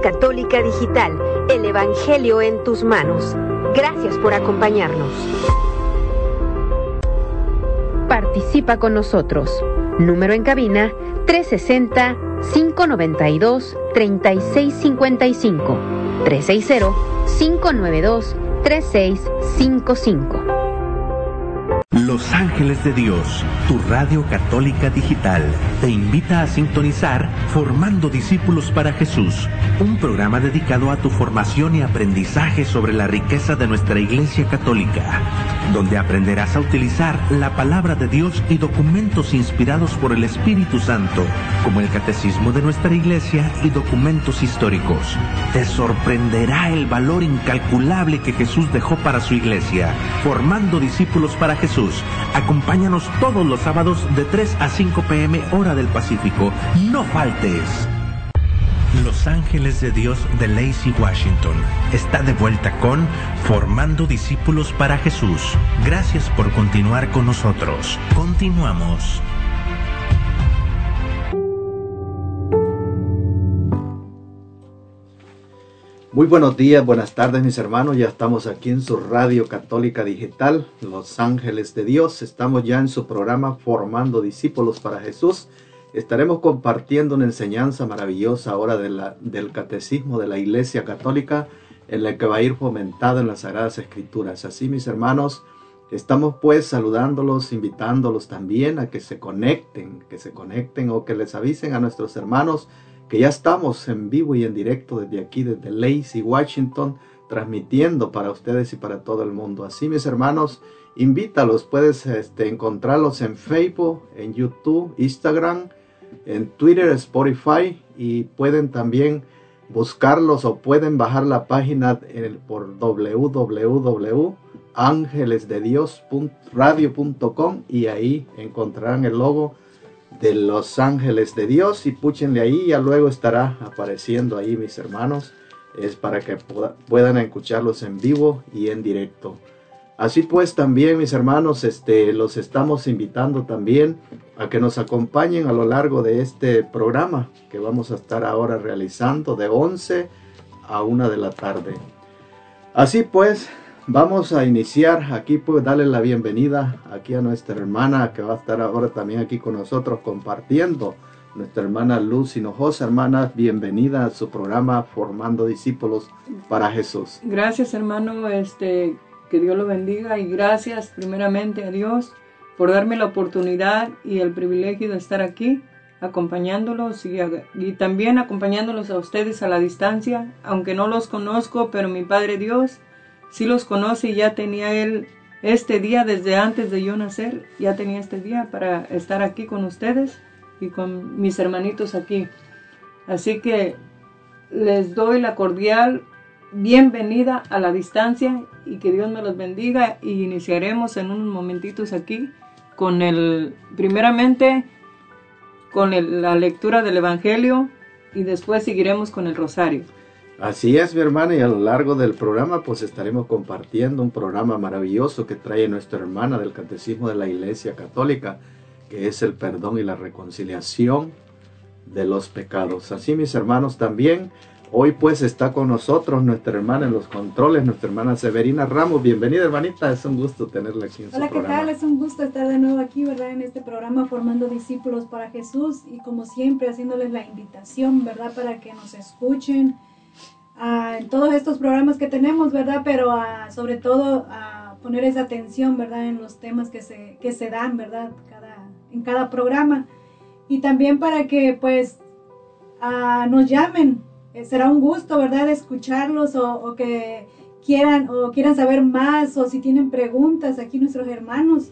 Católica Digital, el Evangelio en tus manos. Gracias por acompañarnos. Participa con nosotros. Número en cabina 360-592-3655. 360-592-3655. Los Ángeles de Dios, tu radio católica digital, te invita a sintonizar Formando Discípulos para Jesús, un programa dedicado a tu formación y aprendizaje sobre la riqueza de nuestra Iglesia Católica, donde aprenderás a utilizar la palabra de Dios y documentos inspirados por el Espíritu Santo, como el Catecismo de nuestra Iglesia y documentos históricos. Te sorprenderá el valor incalculable que Jesús dejó para su Iglesia, formando discípulos para Jesús Acompáñanos todos los sábados de 3 a 5 pm hora del Pacífico. No faltes. Los Ángeles de Dios de Lacey Washington está de vuelta con Formando Discípulos para Jesús. Gracias por continuar con nosotros. Continuamos. Muy buenos días, buenas tardes mis hermanos, ya estamos aquí en su radio católica digital, Los Ángeles de Dios, estamos ya en su programa Formando Discípulos para Jesús. Estaremos compartiendo una enseñanza maravillosa ahora de la, del catecismo de la Iglesia Católica, en la que va a ir fomentada en las Sagradas Escrituras. Así mis hermanos, estamos pues saludándolos, invitándolos también a que se conecten, que se conecten o que les avisen a nuestros hermanos que ya estamos en vivo y en directo desde aquí, desde Lacey, Washington, transmitiendo para ustedes y para todo el mundo. Así, mis hermanos, invítalos, puedes este, encontrarlos en Facebook, en YouTube, Instagram, en Twitter, Spotify y pueden también buscarlos o pueden bajar la página por www.angelesdedios.radio.com y ahí encontrarán el logo de los ángeles de Dios y púchenle ahí, ya luego estará apareciendo ahí mis hermanos, es para que puedan escucharlos en vivo y en directo. Así pues también mis hermanos, este, los estamos invitando también a que nos acompañen a lo largo de este programa que vamos a estar ahora realizando de 11 a 1 de la tarde. Así pues, Vamos a iniciar aquí, pues darle la bienvenida aquí a nuestra hermana que va a estar ahora también aquí con nosotros compartiendo. Nuestra hermana Luz Hinojosa, hermana, bienvenida a su programa Formando Discípulos para Jesús. Gracias hermano, este, que Dios lo bendiga y gracias primeramente a Dios por darme la oportunidad y el privilegio de estar aquí acompañándolos y, y, también acompañándolos a ustedes a la distancia, aunque no los conozco, pero mi Padre Dios si los conoce y ya tenía él este día desde antes de yo nacer, ya tenía este día para estar aquí con ustedes y con mis hermanitos aquí. Así que les doy la cordial bienvenida a la distancia y que Dios me los bendiga y iniciaremos en unos momentitos aquí con el, primeramente con la lectura del Evangelio y después seguiremos con el rosario. Así es, mi hermana, y a lo largo del programa pues estaremos compartiendo un programa maravilloso que trae nuestra hermana del Catecismo de la Iglesia Católica, que es el perdón y la reconciliación de los pecados. Así, mis hermanos, también hoy pues está con nosotros nuestra hermana en los controles, nuestra hermana Severina Ramos. Bienvenida, hermanita, es un gusto tenerla aquí en Hola, su programa. Hola, ¿qué tal? Es un gusto estar de nuevo aquí, ¿verdad? En este programa formando discípulos para Jesús y como siempre haciéndoles la invitación, ¿verdad? Para que nos escuchen en todos estos programas que tenemos, ¿verdad? Pero sobre todo a poner esa atención, ¿verdad? En los temas que se, que se dan, ¿verdad? Cada, en cada programa. Y también para que pues nos llamen. Eh, será un gusto, ¿verdad? Escucharlos o, que quieran o quieran saber más o si tienen preguntas aquí nuestros hermanos.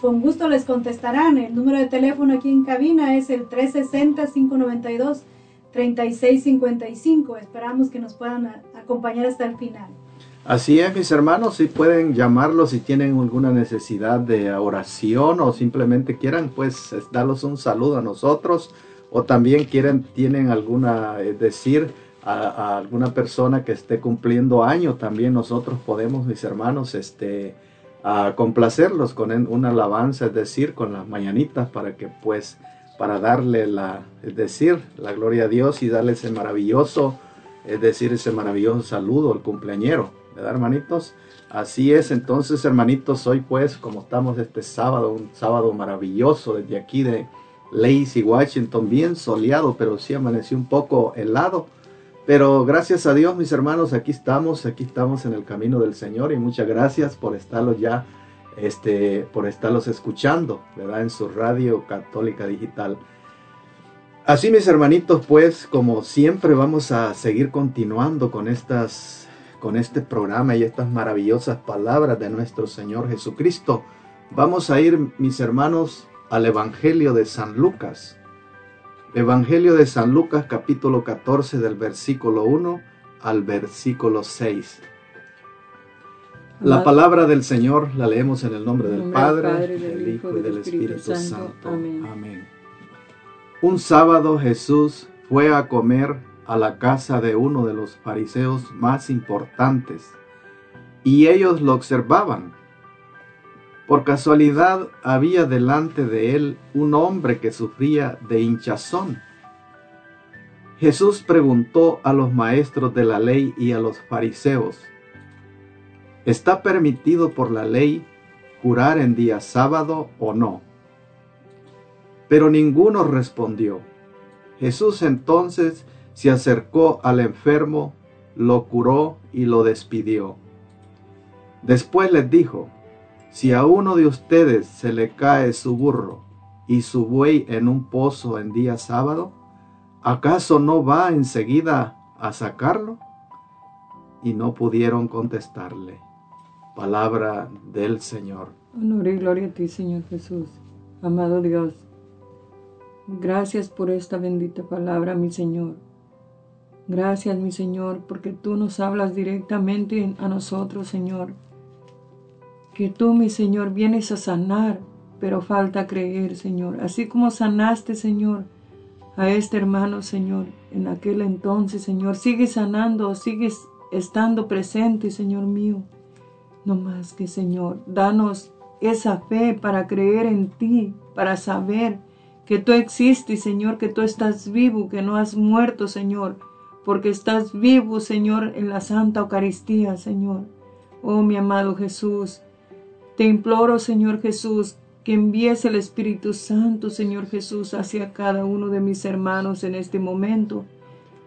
Con gusto les contestarán. El número de teléfono aquí en cabina es el 360 592 3655. Esperamos que nos puedan acompañar hasta el final. Así es, mis hermanos, si pueden llamarlos si tienen alguna necesidad de oración o simplemente quieran, pues, darles un saludo a nosotros o también quieren, tienen alguna, es decir, a, alguna persona que esté cumpliendo año, también nosotros podemos, mis hermanos, este, complacerlos con una alabanza, es decir, con las mañanitas para que, pues, para darle la, es decir, la gloria a Dios y darle ese maravilloso, es decir, ese maravilloso saludo al cumpleañero, ¿verdad, hermanitos? Así es, entonces, hermanitos, hoy pues, como estamos este sábado, un sábado maravilloso desde aquí de Lacey, Washington, bien soleado, pero sí amaneció un poco helado. Pero gracias a Dios, mis hermanos, aquí estamos, aquí estamos en el camino del Señor y muchas gracias por estarlos ya, este, por estarlos escuchando, ¿verdad? En su radio católica digital. Así, mis hermanitos, pues, como siempre, vamos a seguir continuando con estas con este programa y estas maravillosas palabras de nuestro Señor Jesucristo. Vamos a ir, mis hermanos, al Evangelio de San Lucas. Evangelio de San Lucas capítulo 14 del versículo 1 al versículo 6. La palabra del Señor la leemos en el nombre del Padre, del Hijo y del Espíritu Santo. Amén. Un sábado Jesús fue a comer a la casa de uno de los fariseos más importantes, y ellos lo observaban. Por casualidad había delante de él un hombre que sufría de hinchazón. Jesús preguntó a los maestros de la ley y a los fariseos, ¿está permitido por la ley curar en día sábado o no? Pero ninguno respondió. Jesús entonces se acercó al enfermo, lo curó y lo despidió. Después les dijo, si a uno de ustedes se le cae su burro y su buey en un pozo en día sábado, ¿acaso no va enseguida a sacarlo? Y no pudieron contestarle. Palabra del Señor. Honor y gloria a ti, Señor Jesús. Amado Dios, gracias por esta bendita palabra, mi Señor. Gracias, mi Señor, porque tú nos hablas directamente a nosotros, Señor. Que tú, mi Señor, vienes a sanar, pero falta creer, Señor. Así como sanaste, Señor, a este hermano, Señor, en aquel entonces, Señor. Sigue sanando, sigues estando presente, Señor mío. No más que, Señor, danos esa fe para creer en ti, para saber que tú existes, Señor, que tú estás vivo, que no has muerto, Señor porque estás vivo, Señor, en la Santa Eucaristía, Señor. Oh, mi amado Jesús, te imploro, Señor Jesús, que envíes el Espíritu Santo, Señor Jesús, hacia cada uno de mis hermanos en este momento.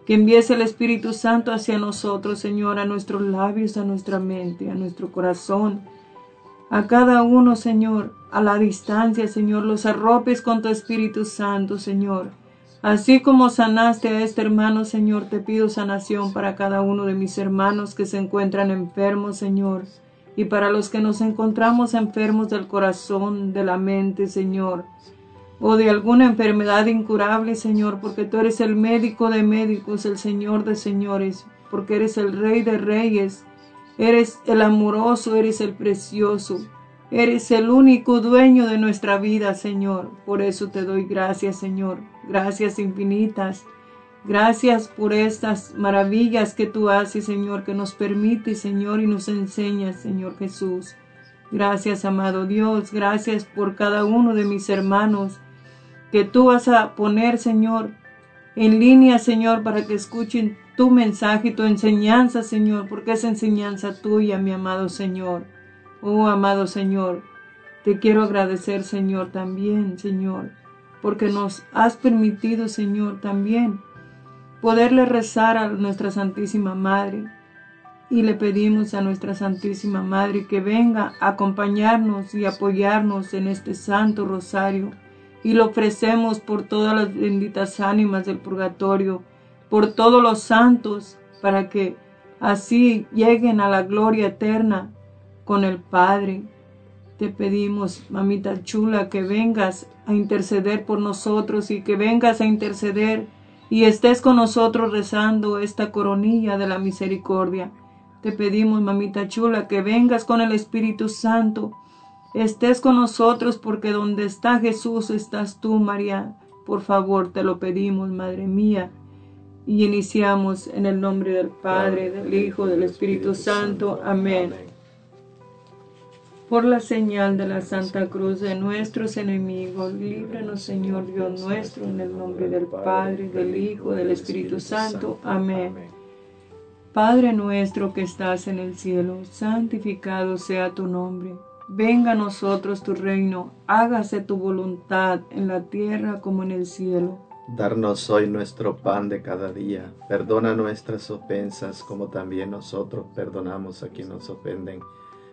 Que envíes el Espíritu Santo hacia nosotros, Señor, a nuestros labios, a nuestra mente, a nuestro corazón. A cada uno, Señor, a la distancia, Señor, los arropes con tu Espíritu Santo, Señor. Así como sanaste a este hermano, Señor, te pido sanación para cada uno de mis hermanos que se encuentran enfermos, Señor, y para los que nos encontramos enfermos del corazón, de la mente, Señor, o de alguna enfermedad incurable, Señor, porque tú eres el médico de médicos, el Señor de señores, porque eres el Rey de reyes, eres el amoroso, eres el precioso. Eres el único dueño de nuestra vida, Señor. Por eso te doy gracias, Señor. Gracias infinitas. Gracias por estas maravillas que tú haces, Señor, que nos permite, Señor, y nos enseñas, Señor Jesús. Gracias, amado Dios. Gracias por cada uno de mis hermanos que tú vas a poner, Señor, en línea, Señor, para que escuchen tu mensaje y tu enseñanza, Señor, porque es enseñanza tuya, mi amado Señor. Oh, amado Señor, te quiero agradecer, Señor, también, Señor, porque nos has permitido, Señor, también poderle rezar a nuestra Santísima Madre. Y le pedimos a nuestra Santísima Madre que venga a acompañarnos y apoyarnos en este Santo Rosario. Y lo ofrecemos por todas las benditas ánimas del purgatorio, por todos los santos, para que así lleguen a la gloria eterna con el Padre. Te pedimos, mamita chula, que vengas a interceder por nosotros y que vengas a interceder y estés con nosotros rezando esta coronilla de la misericordia. Te pedimos, mamita chula, que vengas con el Espíritu Santo, estés con nosotros porque donde está Jesús estás tú, María. Por favor, te lo pedimos, Madre mía. Y iniciamos en el nombre del Padre, del Hijo, del Espíritu Santo. Amén. Por la señal de la Santa Cruz de nuestros enemigos, líbranos Señor Dios nuestro, en el nombre del Padre, del Hijo, del Espíritu Santo. Amén. Padre nuestro que estás en el cielo, santificado sea tu nombre. Venga a nosotros tu reino, hágase tu voluntad en la tierra como en el cielo. Darnos hoy nuestro pan de cada día. Perdona nuestras ofensas como también nosotros perdonamos a quienes nos ofenden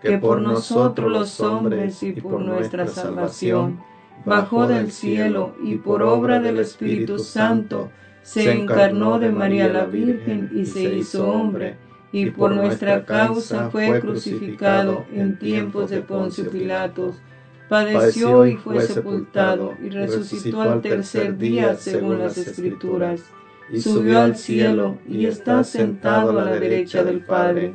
que por nosotros los hombres y por nuestra salvación, bajó del cielo y por obra del Espíritu Santo, se encarnó de María la Virgen y se hizo hombre, y por nuestra causa fue crucificado en tiempos de Poncio Pilatos, padeció y fue sepultado, y resucitó al tercer día según las Escrituras, subió al cielo y está sentado a la derecha del Padre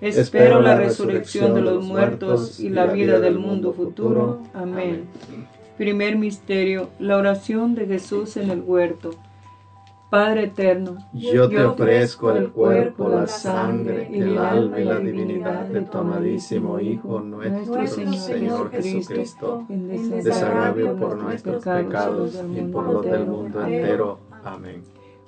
Espero la resurrección de los muertos y la vida del mundo futuro. Amén. Primer misterio, la oración de Jesús en el huerto. Padre eterno, yo te ofrezco el cuerpo, la sangre, el alma y la divinidad de tu amadísimo Hijo, nuestro Señor Jesucristo, desagravio por nuestros pecados y por los del mundo entero. Amén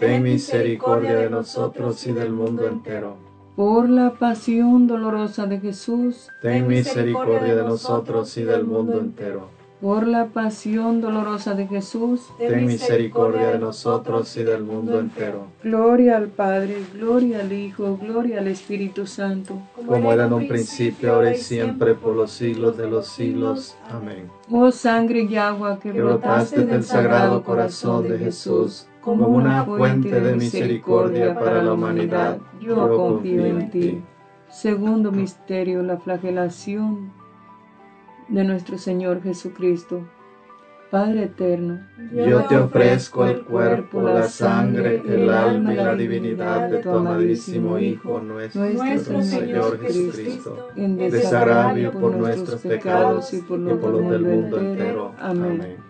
ten misericordia de nosotros y del mundo entero. Por la pasión dolorosa de Jesús, ten misericordia de nosotros y del mundo entero. Por la pasión dolorosa de Jesús, ten misericordia de nosotros y del mundo entero. Gloria al Padre, gloria al Hijo, gloria al Espíritu Santo. Como era en un principio, ahora y siempre, por los siglos de los siglos. Amén. Oh sangre y agua que brotaste del sagrado corazón de Jesús como una fuente de misericordia para la humanidad, yo confío en ti. Segundo misterio, la flagelación de nuestro Señor Jesucristo. Padre eterno, yo te ofrezco el cuerpo, la sangre, el alma y la divinidad de tu amadísimo Hijo, nuestro, Señor Jesucristo, en desagravio por nuestros pecados y por los del mundo entero. Amén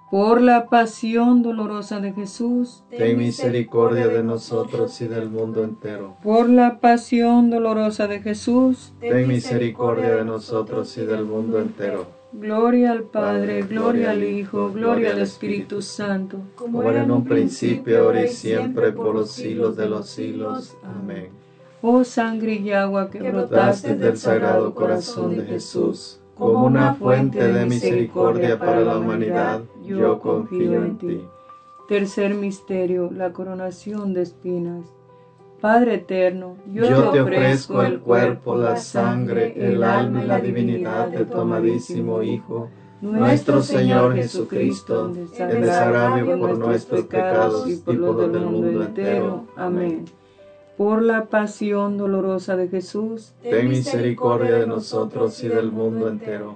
Por la pasión dolorosa de Jesús, Ten misericordia de nosotros y del mundo entero. por la pasión dolorosa de Jesús, Ten misericordia de nosotros y del mundo entero. gloria al Padre, gloria al Hijo, gloria al Espíritu Santo, Como era en un principio, ahora y siempre, por los siglos de los siglos. Amén. oh sangre y agua que brotaste del sagrado corazón de Jesús, como una fuente de misericordia para la humanidad, yo confío en ti. Tercer misterio, la coronación de espinas. Padre eterno, yo, Yo te ofrezco el cuerpo, la sangre, el alma y la divinidad de tu amadísimo Hijo, nuestro Señor Jesucristo, en desagravio por nuestros pecados y por los del mundo entero. Amén. Por la pasión dolorosa de Jesús, Ten misericordia de nosotros y del mundo entero.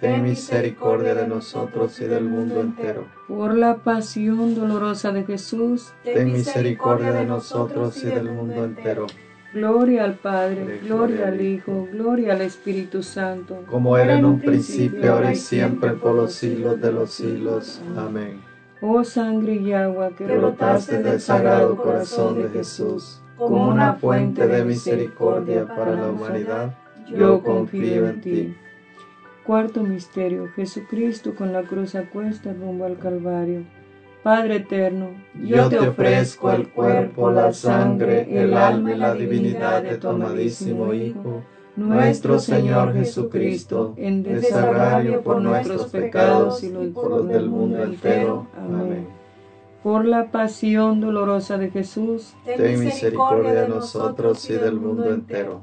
Ten misericordia de nosotros y del mundo entero. por la pasión dolorosa de Jesús, Ten misericordia de nosotros y del mundo entero. gloria al Padre, gloria al Hijo, gloria al Espíritu Santo, Como era en un principio, ahora y siempre, por los siglos de los siglos. Amén. oh sangre y agua que brotaste del sagrado corazón de Jesús, como una fuente de misericordia para la humanidad, yo confío en ti. Cuarto misterio, Jesucristo con la cruz a cuesta rumbo al Calvario. Padre eterno, Yo te ofrezco el cuerpo, la sangre, el alma y la divinidad de tu amadísimo Hijo, nuestro Señor Jesucristo, en desagravio por nuestros pecados y por los del mundo entero. Amén. Por la pasión dolorosa de Jesús, Ten misericordia de nosotros y del mundo entero.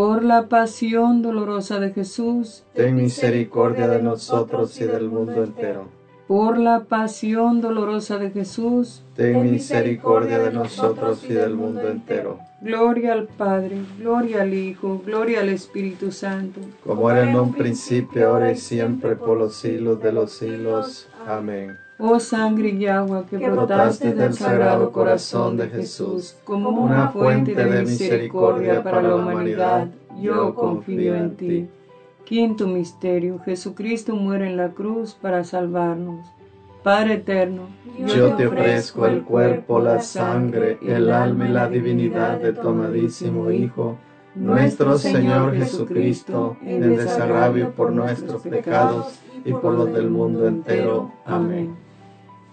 Por la pasión dolorosa de Jesús, Ten misericordia de nosotros y del mundo entero. por la pasión dolorosa de Jesús, Ten misericordia de nosotros y del mundo entero. gloria al Padre, gloria al Hijo, gloria al Espíritu Santo, Como era en un principio, ahora y siempre, por los siglos de los siglos. Amén. Oh sangre y agua que brotaste del sagrado corazón de Jesús, como una fuente de misericordia para la humanidad, yo confío en ti. Quinto misterio, Jesucristo muere en la cruz para salvarnos. Padre eterno, Yo te ofrezco el cuerpo, la sangre, el alma y la divinidad de tu amadísimo Hijo, nuestro Señor Jesucristo, en el desagravio por nuestros pecados y por los del mundo entero. Amén.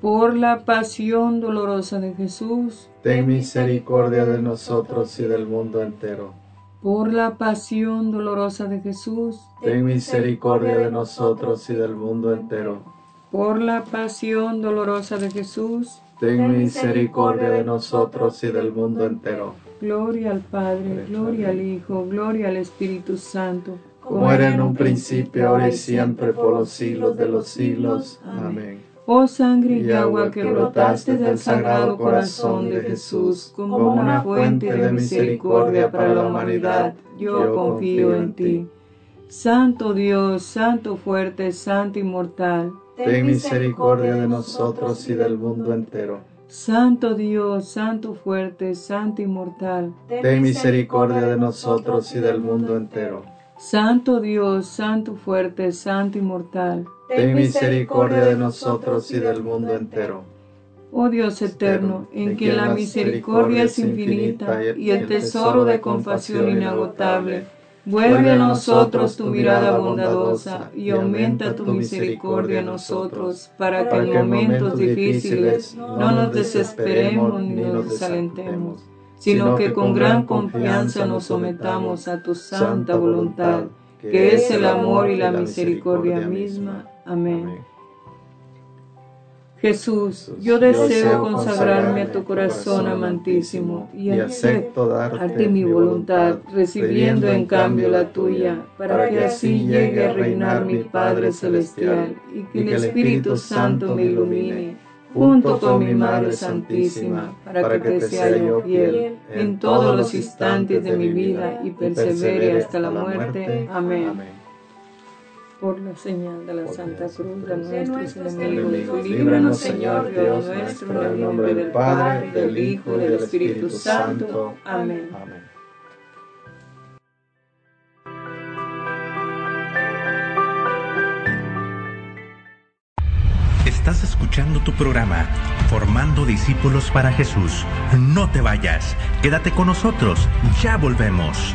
Por la pasión dolorosa de Jesús, Ten misericordia de nosotros y del mundo entero. por la pasión dolorosa de Jesús, Ten misericordia de nosotros y del mundo entero. por la pasión dolorosa de Jesús, Ten misericordia de nosotros y del mundo entero. gloria al Padre, gloria al Hijo, gloria al Espíritu Santo, Como era en un principio, ahora y siempre, por los siglos de los siglos. Amén. Oh sangre y agua que brotaste del sagrado corazón de Jesús como una fuente de misericordia para la humanidad, yo confío en ti. Santo Dios, Santo fuerte, Santo inmortal, Ten misericordia de nosotros y del mundo entero. Santo Dios, Santo fuerte, Santo inmortal, Ten misericordia de nosotros y del mundo entero. Santo Dios, Santo fuerte, Santo inmortal. Ten misericordia de nosotros y del mundo entero. Oh Dios eterno, en quien la misericordia es infinita y el tesoro de compasión inagotable, vuelve a nosotros tu mirada bondadosa y aumenta tu misericordia en nosotros, para que en momentos difíciles no nos desesperemos ni nos desalentemos, sino que con gran confianza nos sometamos a tu santa voluntad, que es el amor y la misericordia misma. Amén. Jesús, yo deseo consagrarme a tu corazón amantísimo y acepto darte mi voluntad, recibiendo en cambio la tuya, para que así llegue a reinar mi Padre Celestial y que el Espíritu Santo me ilumine, junto con mi Madre Santísima, para que te sea yo fiel en todos los instantes de mi vida y persevere hasta la muerte. Amén por la señal de la Santa Cruz de nuestros enemigos. Líbranos, Señor Dios nuestro, en el nombre del Padre, del Hijo y del Espíritu Santo. Amén. Estás escuchando tu programa, Formando Discípulos para Jesús. No te vayas, quédate con nosotros, ya volvemos.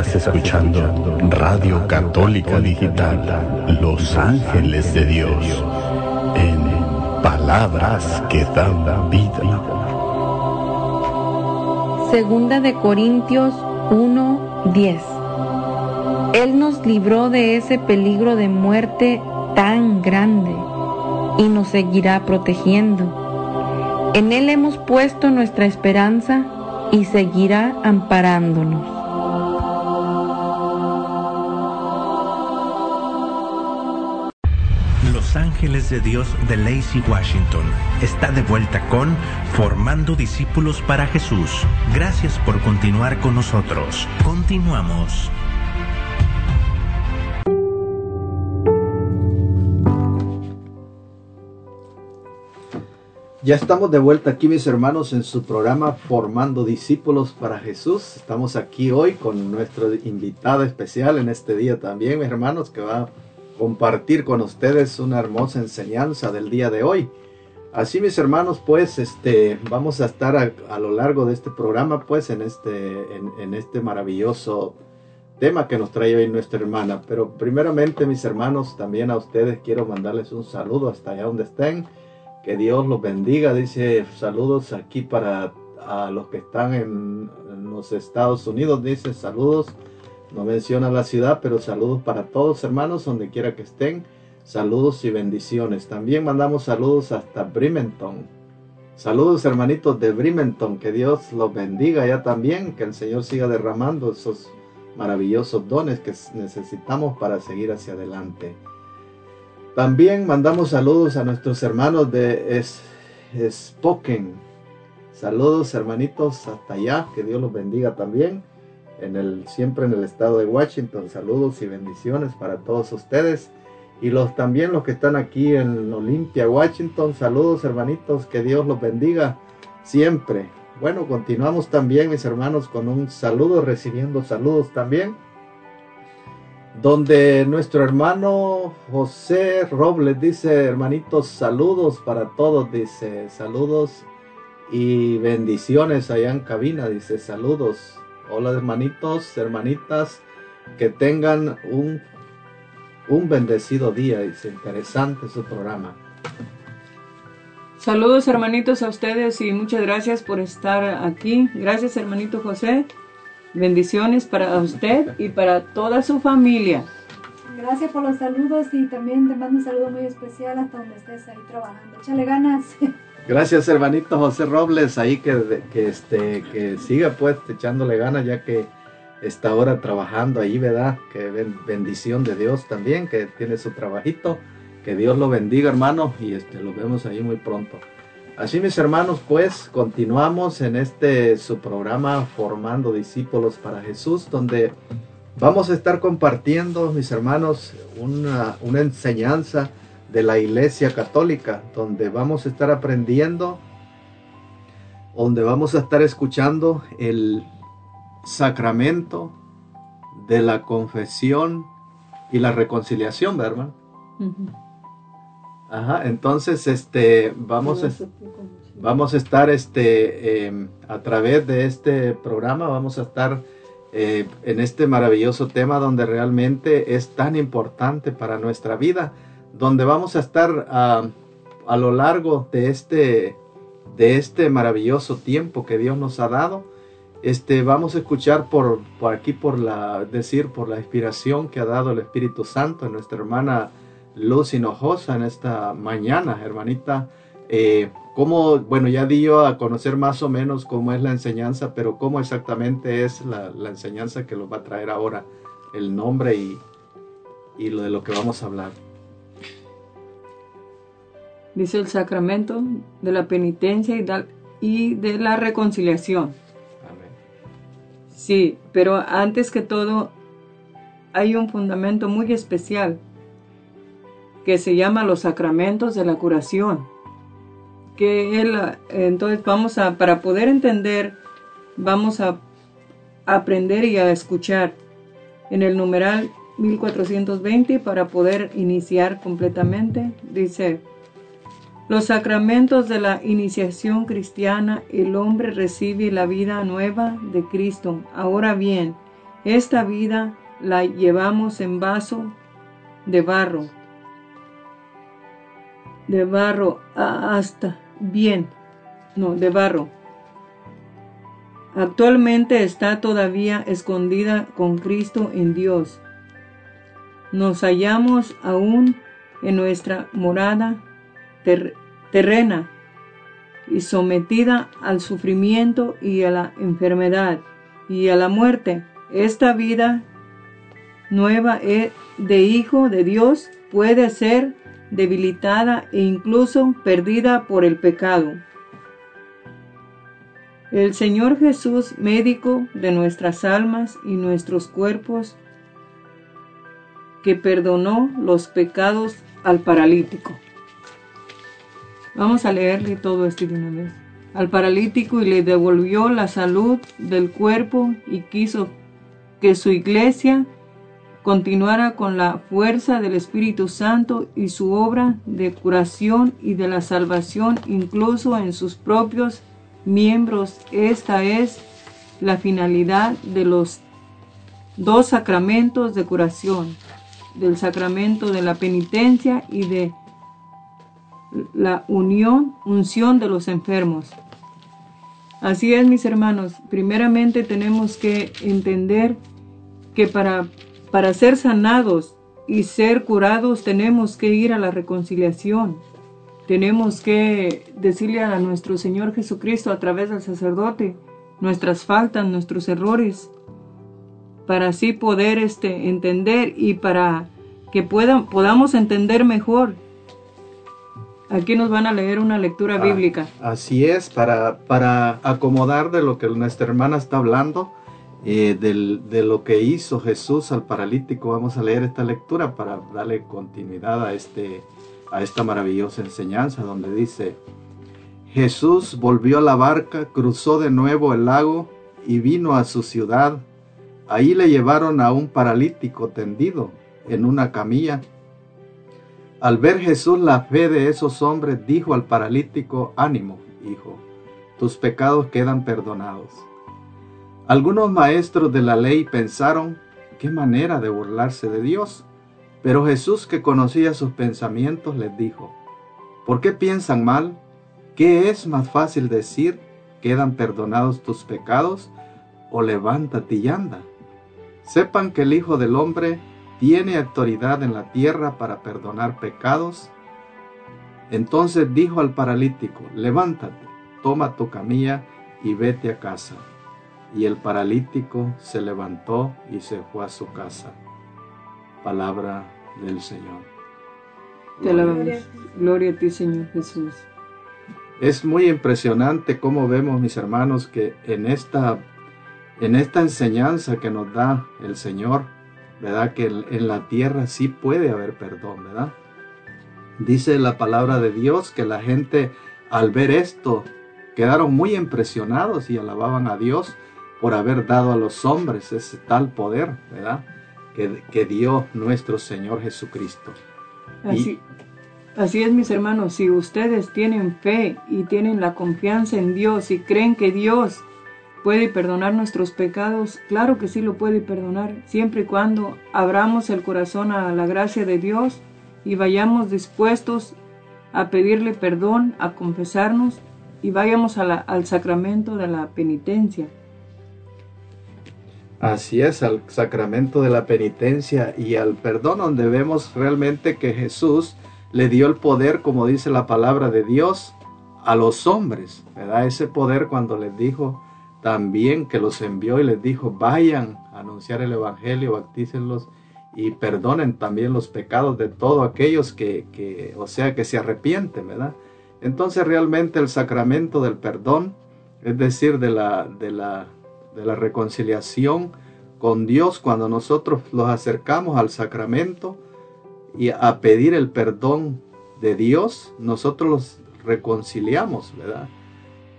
Estás escuchando Radio Católica Digital, Los Ángeles de Dios, en palabras que dan vida. Segunda de Corintios 1:10. Él nos libró de ese peligro de muerte tan grande y nos seguirá protegiendo. En Él hemos puesto nuestra esperanza y seguirá amparándonos. Ángeles de Dios de Lacey Washington está de vuelta con Formando Discípulos para Jesús. Gracias por continuar con nosotros. Continuamos. Ya estamos de vuelta aquí, mis hermanos, en su programa Formando Discípulos para Jesús. Estamos aquí hoy con nuestro invitado especial en este día también, mis hermanos, que va compartir con ustedes una hermosa enseñanza del día de hoy. Así, mis hermanos, pues, este, vamos a estar a, lo largo de este programa, pues, en este, en, este maravilloso tema que nos trae hoy nuestra hermana. Pero primeramente, mis hermanos, también a ustedes quiero mandarles un saludo hasta allá donde estén. Que Dios los bendiga. Dice saludos aquí para a los que están en los Estados Unidos. Dice saludos. No menciona la ciudad, pero saludos para todos hermanos, donde quiera que estén. Saludos y bendiciones. También mandamos saludos hasta Bremerton. Saludos hermanitos de Bremerton. Que Dios los bendiga ya también. Que el Señor siga derramando esos maravillosos dones que necesitamos para seguir hacia adelante. También mandamos saludos a nuestros hermanos de Spoken. Saludos hermanitos hasta allá, que Dios los bendiga también. En el, siempre en el estado de Washington, saludos y bendiciones para todos ustedes. Y los también los que están aquí en Olympia, Washington, saludos hermanitos, que Dios los bendiga siempre. Bueno, continuamos también mis hermanos con un saludo, recibiendo saludos también donde nuestro hermano José Robles dice, hermanitos, saludos para todos, dice, saludos y bendiciones allá en cabina, dice, saludos. Hola hermanitos, hermanitas, que tengan un, un bendecido día, dice, interesante su programa. Saludos hermanitos a ustedes y muchas gracias por estar aquí. Gracias hermanito José. Bendiciones para usted y para toda su familia. Gracias por los saludos y también te mando un saludo muy especial hasta donde estés ahí trabajando. Échale ganas. Gracias hermanito José Robles, ahí que, que, este, que siga pues echándole ganas ya que está ahora trabajando ahí, ¿verdad? Que ben- bendición de Dios también, que tiene su trabajito. Que Dios lo bendiga hermano y este, lo vemos ahí muy pronto. Así mis hermanos, pues continuamos en este su programa Formando Discípulos para Jesús, donde vamos a estar compartiendo, mis hermanos, una, una enseñanza de la Iglesia Católica, donde vamos a estar aprendiendo, donde vamos a estar escuchando el sacramento de la confesión y la reconciliación, ¿verdad, hermano? Ajá, entonces este vamos a, vamos a estar este eh, a través de este programa vamos a estar eh, en este maravilloso tema donde realmente es tan importante para nuestra vida donde vamos a estar ah, a lo largo de este de este maravilloso tiempo que Dios nos ha dado este vamos a escuchar por, por aquí por la decir por la inspiración que ha dado el Espíritu Santo en nuestra hermana Luz Hinojosa en esta mañana, hermanita. Eh, cómo, bueno, ya di yo a conocer más o menos cómo es la enseñanza, pero cómo exactamente es la, la enseñanza que nos va a traer ahora el nombre y, y lo de lo que vamos a hablar. Dice el sacramento de la penitencia y, da- y de la reconciliación. Amén. Sí, pero antes que todo hay un fundamento muy especial que se llama los sacramentos de la curación. Que él, entonces vamos a, para poder entender, vamos a aprender y a escuchar en el numeral 1420 para poder iniciar completamente. Dice, los sacramentos de la iniciación cristiana, el hombre recibe la vida nueva de Cristo. Ahora bien, esta vida la llevamos en vaso de barro, de barro hasta bien, no, de barro. Actualmente está todavía escondida con Cristo en Dios. Nos hallamos aún en nuestra morada terrena y sometida al sufrimiento y a la enfermedad y a la muerte. Esta vida nueva e, de hijo de Dios puede ser debilitada e incluso perdida por el pecado. El Señor Jesús, médico de nuestras almas y nuestros cuerpos, que perdonó los pecados al paralítico. Vamos a leerle todo esto de una vez. Al paralítico y le devolvió la salud del cuerpo y quiso que su iglesia continuara con la fuerza del Espíritu Santo y su obra de curación y de la salvación incluso en sus propios miembros. Esta es la finalidad de los dos sacramentos de curación, del sacramento de la penitencia y de la unión, unción de los enfermos. Así es, mis hermanos, primeramente tenemos que entender que para para ser sanados y ser curados tenemos que ir a la reconciliación. Tenemos que decirle a nuestro Señor Jesucristo a través del sacerdote nuestras faltas, nuestros errores, para así poder este, entender y para que podamos entender mejor. Aquí nos van a leer una lectura Ah, bíblica. Así es, para, para acomodar de lo que nuestra hermana está hablando, eh, del- de lo que hizo Jesús al paralítico, vamos a leer esta lectura para darle continuidad a, este, a esta maravillosa enseñanza, donde dice, Jesús volvió a la barca, cruzó de nuevo el lago y vino a su ciudad. Ahí le llevaron a un paralítico tendido en una camilla. Al ver Jesús la fe de esos hombres, dijo al paralítico, ánimo, hijo, tus pecados quedan perdonados. Algunos maestros de la ley pensaron, qué manera de burlarse de Dios. Pero Jesús, que conocía sus pensamientos, les dijo, ¿por qué piensan mal? ¿Qué es más fácil decir, quedan perdonados tus pecados? O levántate y anda. Sepan que el Hijo del Hombre tiene autoridad en la tierra para perdonar pecados. Entonces dijo al paralítico, levántate, toma tu camilla y vete a casa. Y el paralítico se levantó y se fue a su casa. Palabra del Señor. Te alabamos. Gloria a ti, Señor Jesús. Es muy impresionante cómo vemos, mis hermanos, que en esta, en esta enseñanza que nos da el Señor, ¿verdad? Que en la tierra sí puede haber perdón, ¿verdad? Dice la palabra de Dios que la gente al ver esto quedaron muy impresionados y alababan a Dios por haber dado a los hombres ese tal poder, ¿verdad? Que, que dio nuestro Señor Jesucristo. Así, así es, mis hermanos, si ustedes tienen fe y tienen la confianza en Dios y creen que Dios puede perdonar nuestros pecados, claro que sí lo puede perdonar, siempre y cuando abramos el corazón a la gracia de Dios y vayamos dispuestos a pedirle perdón, a confesarnos y vayamos a la- al sacramento de la penitencia. Así es, al sacramento de la penitencia y al perdón, donde vemos realmente que Jesús le dio el poder, como dice la palabra de Dios, a los hombres, ¿verdad? Ese poder cuando les dijo también que los envió y les dijo, vayan a anunciar el Evangelio, bautícenlos y perdonen también los pecados de todos aquellos que, que, o sea, que se arrepienten, ¿verdad? Entonces realmente el sacramento del perdón, es decir, de la, de la de la reconciliación con Dios cuando nosotros los acercamos al sacramento y a pedir el perdón de Dios, nosotros los reconciliamos, ¿verdad?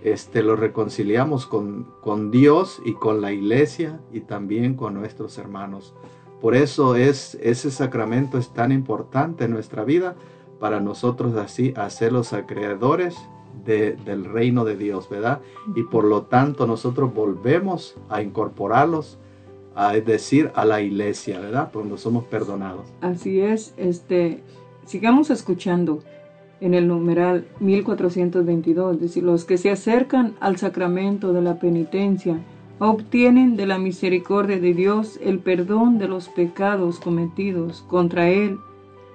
Este, los reconciliamos con, con Dios y con la iglesia y también con nuestros hermanos. Por eso es, ese sacramento es tan importante en nuestra vida para nosotros así hacerlos acreedores de, del reino de Dios, ¿verdad? Y por lo tanto nosotros volvemos a incorporarlos, a, es decir, a la iglesia, ¿verdad? Cuando somos perdonados. Así es, este, sigamos escuchando en el numeral 1422, es decir, los que se acercan al sacramento de la penitencia obtienen de la misericordia de Dios el perdón de los pecados cometidos contra Él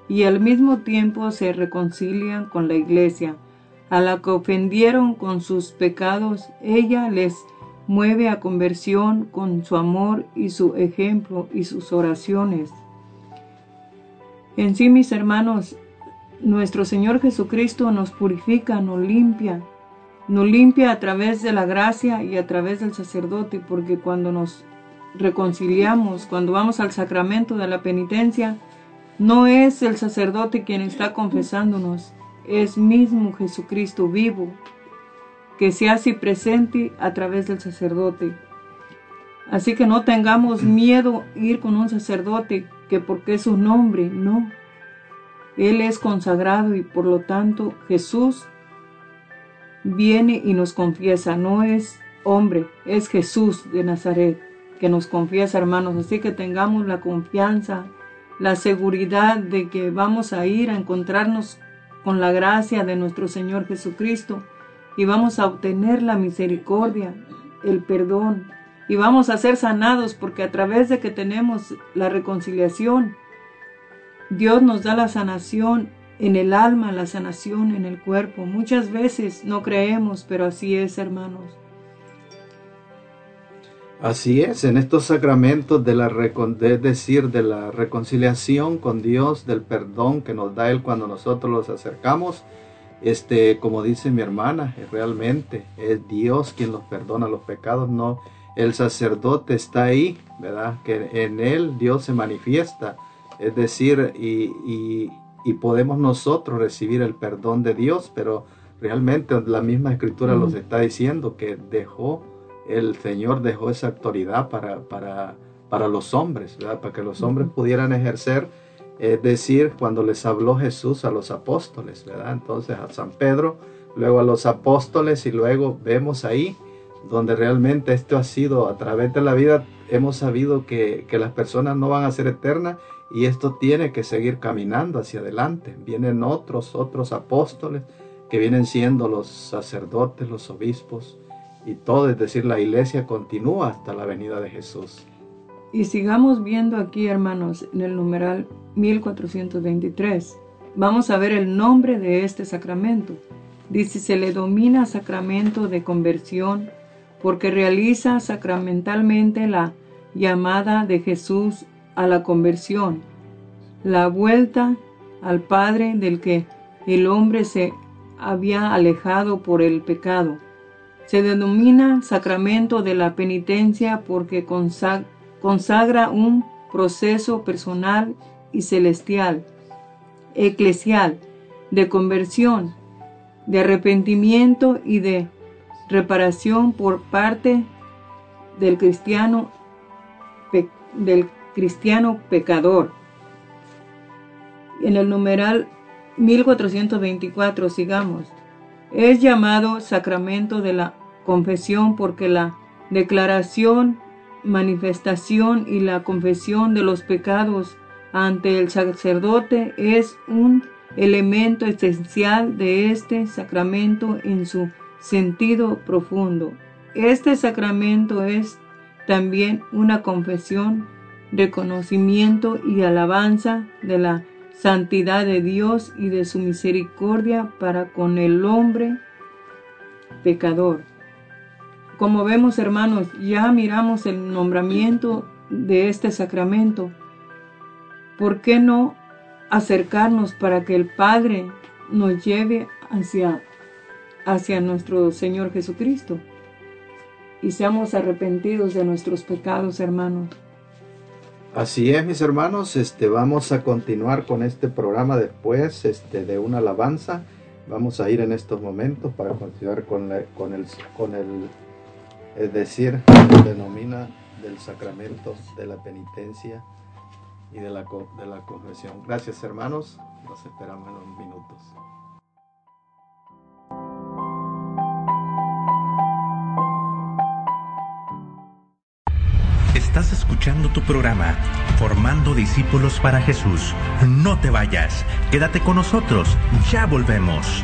y al mismo tiempo se reconcilian con la iglesia. A la que ofendieron con sus pecados, ella les mueve a conversión con su amor y su ejemplo y sus oraciones. En sí, mis hermanos, nuestro Señor Jesucristo nos purifica, nos limpia, nos limpia a través de la gracia y a través del sacerdote, porque cuando nos reconciliamos, cuando vamos al sacramento de la penitencia, no es el sacerdote quien está confesándonos, es mismo Jesucristo vivo, que se hace presente a través del sacerdote. Así que no tengamos miedo ir con un sacerdote que porque es un hombre, no. Él es consagrado y por lo tanto Jesús viene y nos confiesa, no es hombre, es Jesús de Nazaret que nos confiesa, hermanos. Así que tengamos la confianza, la seguridad de que vamos a ir a encontrarnos con la gracia de nuestro Señor Jesucristo y vamos a obtener la misericordia, el perdón y vamos a ser sanados porque a través de que tenemos la reconciliación, Dios nos da la sanación en el alma, la sanación en el cuerpo. Muchas veces no creemos, pero así es, hermanos. Así es, en estos sacramentos de la es decir, de la reconciliación con Dios, del perdón que nos da Él cuando nosotros los acercamos, este, como dice mi hermana, realmente es Dios quien los perdona los pecados, no el sacerdote está ahí, ¿verdad? Que en Él Dios se manifiesta, es decir, y, y- y podemos nosotros recibir el perdón de Dios, pero realmente la misma escritura Mm. nos está diciendo que dejó el Señor dejó esa autoridad para, para, para los hombres, ¿verdad? para que los hombres pudieran ejercer, es decir, cuando les habló Jesús a los apóstoles, ¿verdad? Entonces a San Pedro, luego a los apóstoles y luego vemos ahí donde realmente esto ha sido a través de la vida, hemos sabido que, que las personas no van a ser eternas y esto tiene que seguir caminando hacia adelante. Vienen otros, otros apóstoles que vienen siendo los sacerdotes, los obispos, y todo, es decir, la iglesia continúa hasta la venida de Jesús. Y sigamos viendo aquí, hermanos, en el numeral 1423. Vamos a ver el nombre de este sacramento. Dice, se le domina sacramento de conversión porque realiza sacramentalmente la llamada de Jesús a la conversión, la vuelta al Padre del que el hombre se había alejado por el pecado. Se denomina sacramento de la penitencia porque consa- consagra un proceso personal y celestial, eclesial, de conversión, de arrepentimiento y de reparación por parte del cristiano, del cristiano pecador. En el numeral 1424 sigamos. Es llamado sacramento de la confesión porque la declaración, manifestación y la confesión de los pecados ante el sacerdote es un elemento esencial de este sacramento en su sentido profundo. Este sacramento es también una confesión, reconocimiento y alabanza de la santidad de Dios y de su misericordia para con el hombre pecador. Como vemos hermanos, ya miramos el nombramiento de este sacramento. ¿Por qué no acercarnos para que el Padre nos lleve hacia, hacia nuestro Señor Jesucristo? Y seamos arrepentidos de nuestros pecados, hermanos. Así es, mis hermanos, este, vamos a continuar con este programa después este, de una alabanza. Vamos a ir en estos momentos para continuar con, la, con, el, con el, es decir, denomina del sacramento de la penitencia y de la, de la confesión. Gracias, hermanos. Nos esperamos en unos minutos. Estás escuchando tu programa, Formando Discípulos para Jesús. No te vayas, quédate con nosotros, ya volvemos.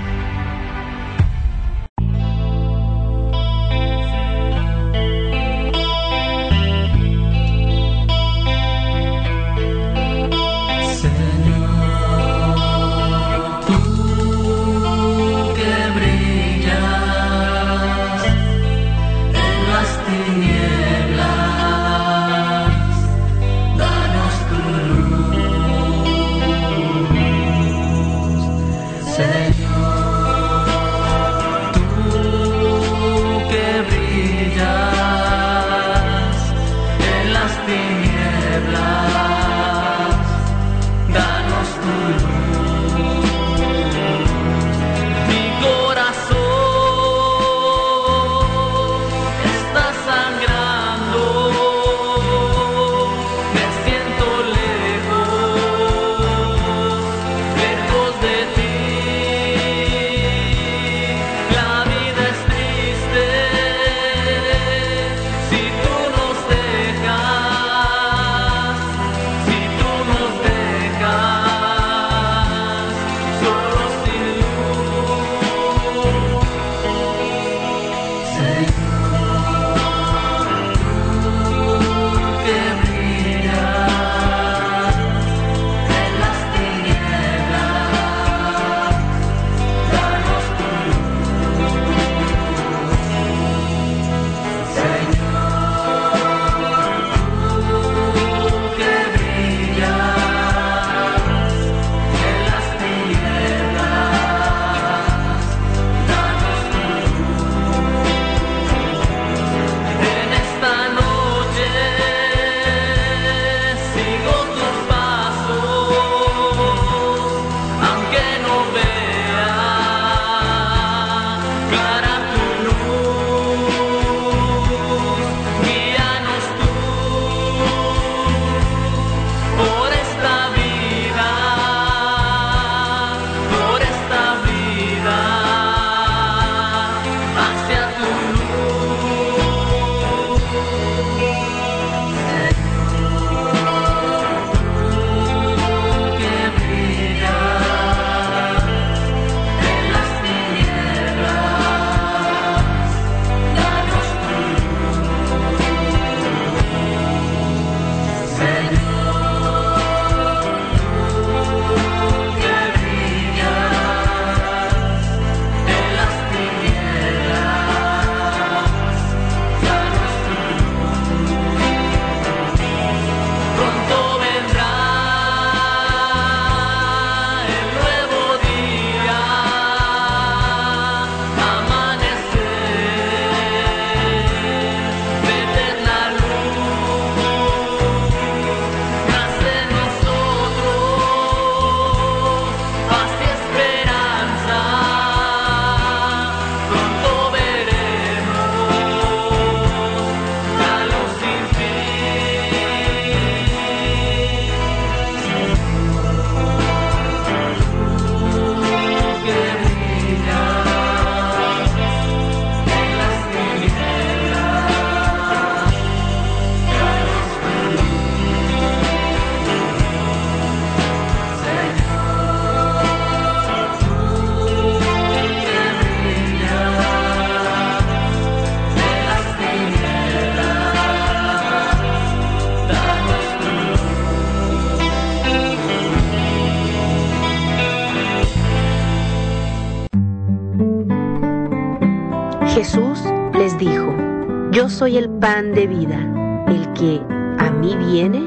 soy el pan de vida. El que a mí viene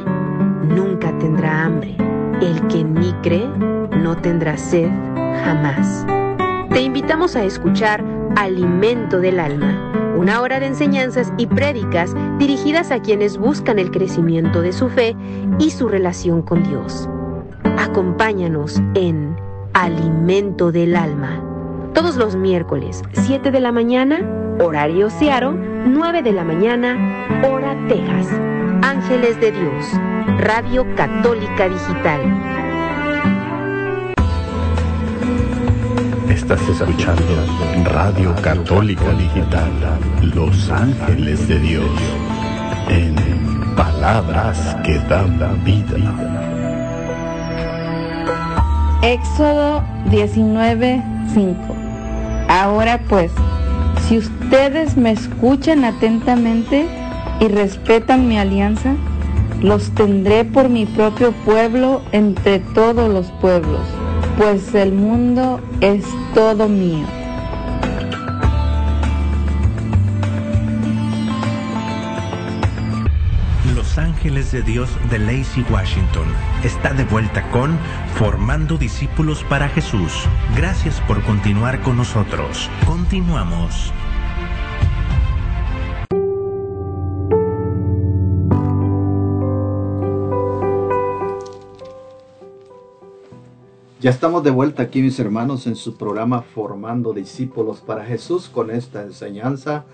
nunca tendrá hambre. El que en mí cree no tendrá sed jamás. Te invitamos a escuchar Alimento del Alma, una hora de enseñanzas y prédicas dirigidas a quienes buscan el crecimiento de su fe y su relación con Dios. Acompáñanos en Alimento del Alma, todos los miércoles, 7 de la mañana, horario Searo 9 de la mañana, hora Texas. Ángeles de Dios, Radio Católica Digital. Estás escuchando Radio Católica Digital, Los Ángeles de Dios, en palabras que dan vida. Éxodo 19:5 Ahora pues, si ustedes me escuchan atentamente y respetan mi alianza, los tendré por mi propio pueblo entre todos los pueblos, pues el mundo es todo mío. De Dios de Lacey Washington está de vuelta con Formando Discípulos para Jesús. Gracias por continuar con nosotros. Continuamos. Ya estamos de vuelta aquí, mis hermanos, en su programa Formando Discípulos para Jesús con esta enseñanza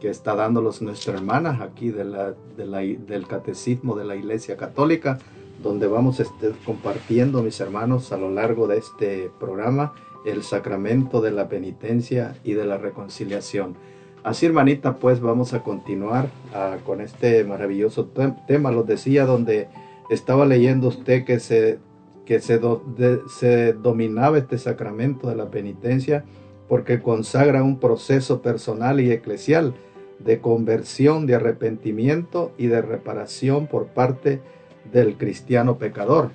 que está dándolos nuestra hermana aquí de la- de la- del Catecismo de la Iglesia Católica, donde vamos a estar compartiendo, mis hermanos, a lo largo de este programa, el sacramento de la penitencia y de la reconciliación. Así, hermanita, pues vamos a continuar ah, con este maravilloso te- tema. Los decía donde estaba leyendo usted que se que se, do- de- se dominaba este sacramento de la penitencia porque consagra un proceso personal y eclesial de conversión, de arrepentimiento y de reparación por parte del cristiano pecador.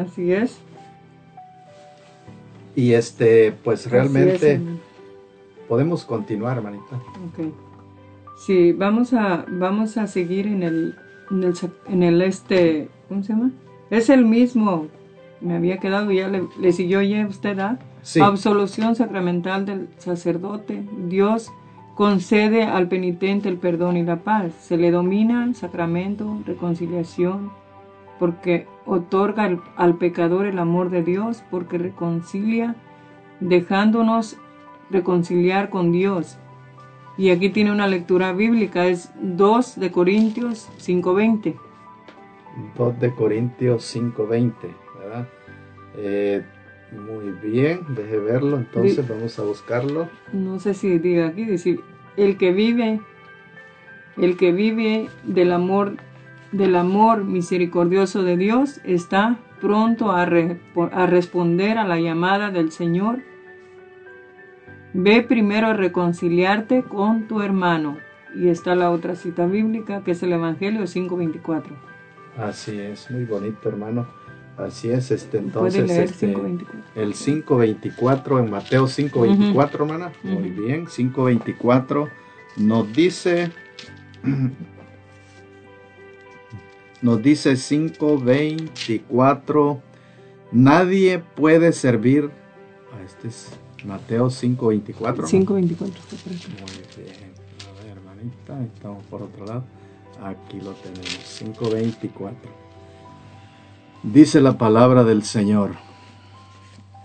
Así es. Y este, pues es, realmente podemos continuar, hermanita. Ok. Sí, vamos a, vamos a seguir en el, en el, sac- en el este, ¿cómo se llama? Es el mismo, me había quedado, ya le, le siguió ya usted, ¿ah? Sí, Absolución sacramental del sacerdote. Dios concede al penitente el perdón y la paz. Se le domina sacramento, reconciliación, porque otorga al, al pecador el amor de Dios, porque reconcilia, dejándonos reconciliar con Dios. Y aquí tiene una lectura bíblica, es 2 de Corintios 5:20. 2 de Corintios 5:20, ¿verdad? Eh, muy bien, deje verlo, entonces vamos a buscarlo. no sé si diga aquí, dice, el que vive, el que vive del amor, del amor misericordioso de Dios está pronto a, re- a responder a la llamada del Señor. Ve primero a reconciliarte con tu hermano. Y está la otra cita bíblica que es el Evangelio 5.24. Así es, muy bonito, hermano. Así es, este entonces leer este, 5.24. el 5.24 en Mateo 5.24, hermana. Muy Ujú. bien, 5.24 nos dice nos dice 5.24 nadie puede servir ah, este es Mateo 5.24 ¿no? 5.24 está por acá. Muy bien. A ver, hermanita, estamos por otro lado. Aquí lo tenemos, 524. Dice la palabra del Señor.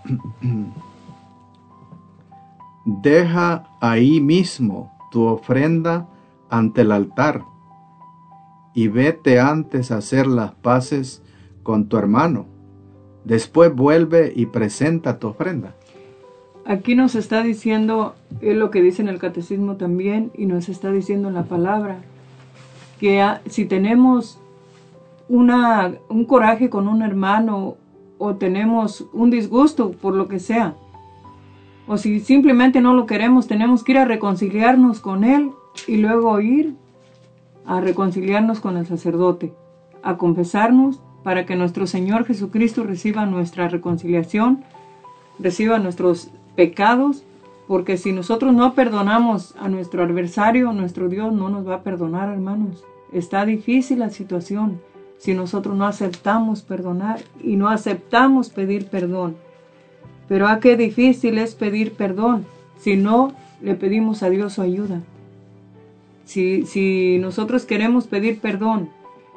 Deja ahí mismo tu ofrenda ante el altar y vete antes a hacer las paces con tu hermano. Después vuelve y presenta tu ofrenda. Aquí nos está diciendo, es lo que dice en el catecismo también, y nos está diciendo en la palabra, que si tenemos una, un coraje con un hermano o tenemos un disgusto por lo que sea, o si simplemente no lo queremos, tenemos que ir a reconciliarnos con él y luego ir a reconciliarnos con el sacerdote, a confesarnos para que nuestro Señor Jesucristo reciba nuestra reconciliación reciba nuestros pecados, porque si nosotros no perdonamos a nuestro adversario, nuestro Dios no nos va a perdonar, hermanos. Está difícil la situación si nosotros no aceptamos perdonar y no aceptamos pedir perdón. Pero a qué difícil es pedir perdón si no le pedimos a Dios su ayuda. Si, si nosotros queremos pedir perdón,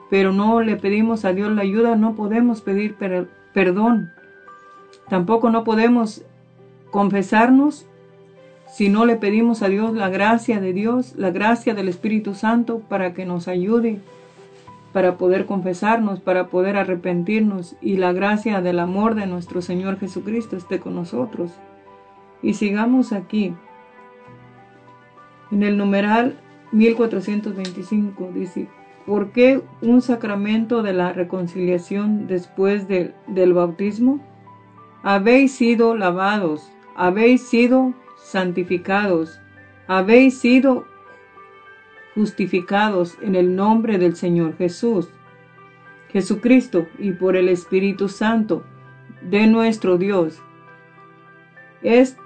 pero no le pedimos a Dios la ayuda, no podemos pedir per- perdón. Tampoco no podemos confesarnos si no le pedimos a Dios la gracia de Dios, la gracia del Espíritu Santo para que nos ayude, para poder confesarnos, para poder arrepentirnos y la gracia del amor de nuestro Señor Jesucristo esté con nosotros. Y sigamos aquí. En el numeral 1425 dice, ¿por qué un sacramento de la reconciliación después de- del bautismo? Habéis sido lavados, habéis sido santificados, habéis sido justificados en el nombre del Señor Jesús, Jesucristo y por el Espíritu Santo de nuestro Dios. Es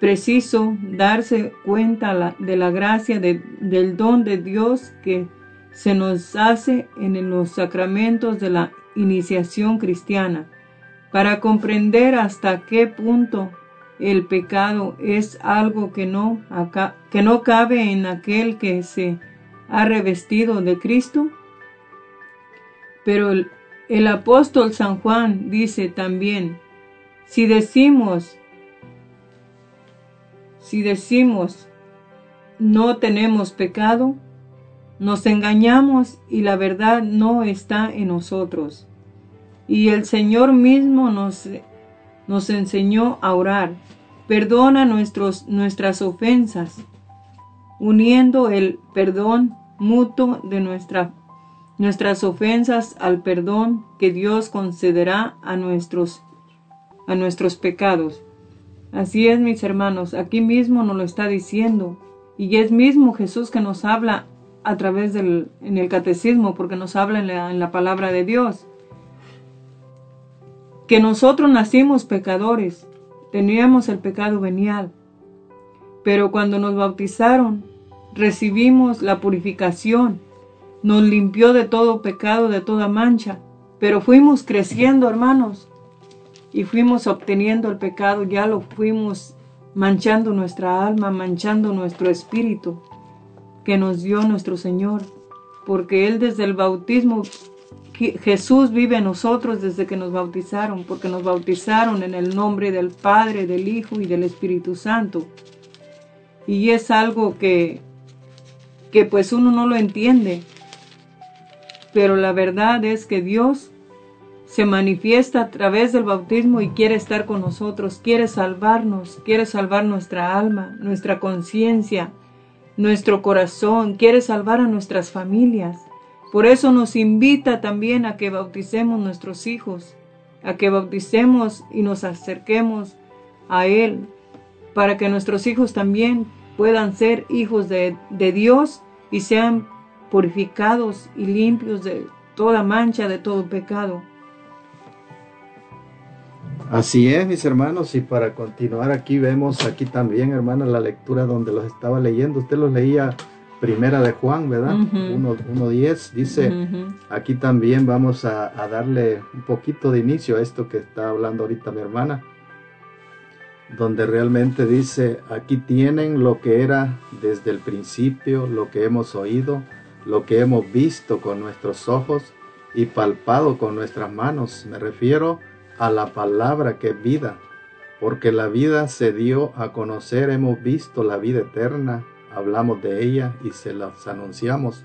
preciso darse cuenta de la gracia de- del don de Dios que se nos hace en los sacramentos de la iniciación cristiana para comprender hasta qué punto el pecado es algo que no, que no cabe en aquel que se ha revestido de Cristo. Pero el, el apóstol San Juan dice también, si decimos, si decimos no tenemos pecado, nos engañamos y la verdad no está en nosotros. Y el Señor mismo nos, nos enseñó a orar. Perdona nuestros, nuestras ofensas, uniendo el perdón mutuo de nuestra, nuestras ofensas al perdón que Dios concederá a nuestros, a nuestros pecados. Así es, mis hermanos, aquí mismo nos lo está diciendo. Y es mismo Jesús que nos habla a través del en el catecismo, porque nos habla en la, en la palabra de Dios. Que nosotros nacimos pecadores, teníamos el pecado venial, pero cuando nos bautizaron, recibimos la purificación, nos limpió de todo pecado, de toda mancha, pero fuimos creciendo, hermanos, y fuimos obteniendo el pecado, ya lo fuimos manchando nuestra alma, manchando nuestro espíritu que nos dio nuestro Señor, porque Él desde el bautismo, Jesús vive en nosotros desde que nos bautizaron, porque nos bautizaron en el nombre del Padre, del Hijo y del Espíritu Santo. Y es algo que, que pues uno no lo entiende, pero la verdad es que Dios se manifiesta a través del bautismo y quiere estar con nosotros, quiere salvarnos, quiere salvar nuestra alma, nuestra conciencia, nuestro corazón, quiere salvar a nuestras familias. Por eso nos invita también a que bauticemos nuestros hijos, a que bauticemos y nos acerquemos a Él, para que nuestros hijos también puedan ser hijos de, Dios y sean purificados y limpios de toda mancha, de todo pecado. Así es, mis hermanos, y para continuar aquí vemos aquí también, hermana, la lectura donde los estaba leyendo. Usted los leía primera de Juan, ¿verdad? Ujú. 1.10, dice, aquí también vamos a, a darle un poquito de inicio a esto que está hablando ahorita mi hermana, donde realmente dice, aquí tienen lo que era desde el principio, lo que hemos oído, lo que hemos visto con nuestros ojos y palpado con nuestras manos. Me refiero a la palabra que es vida, porque la vida se dio a conocer, hemos visto la vida eterna, hablamos de ella y se las anunciamos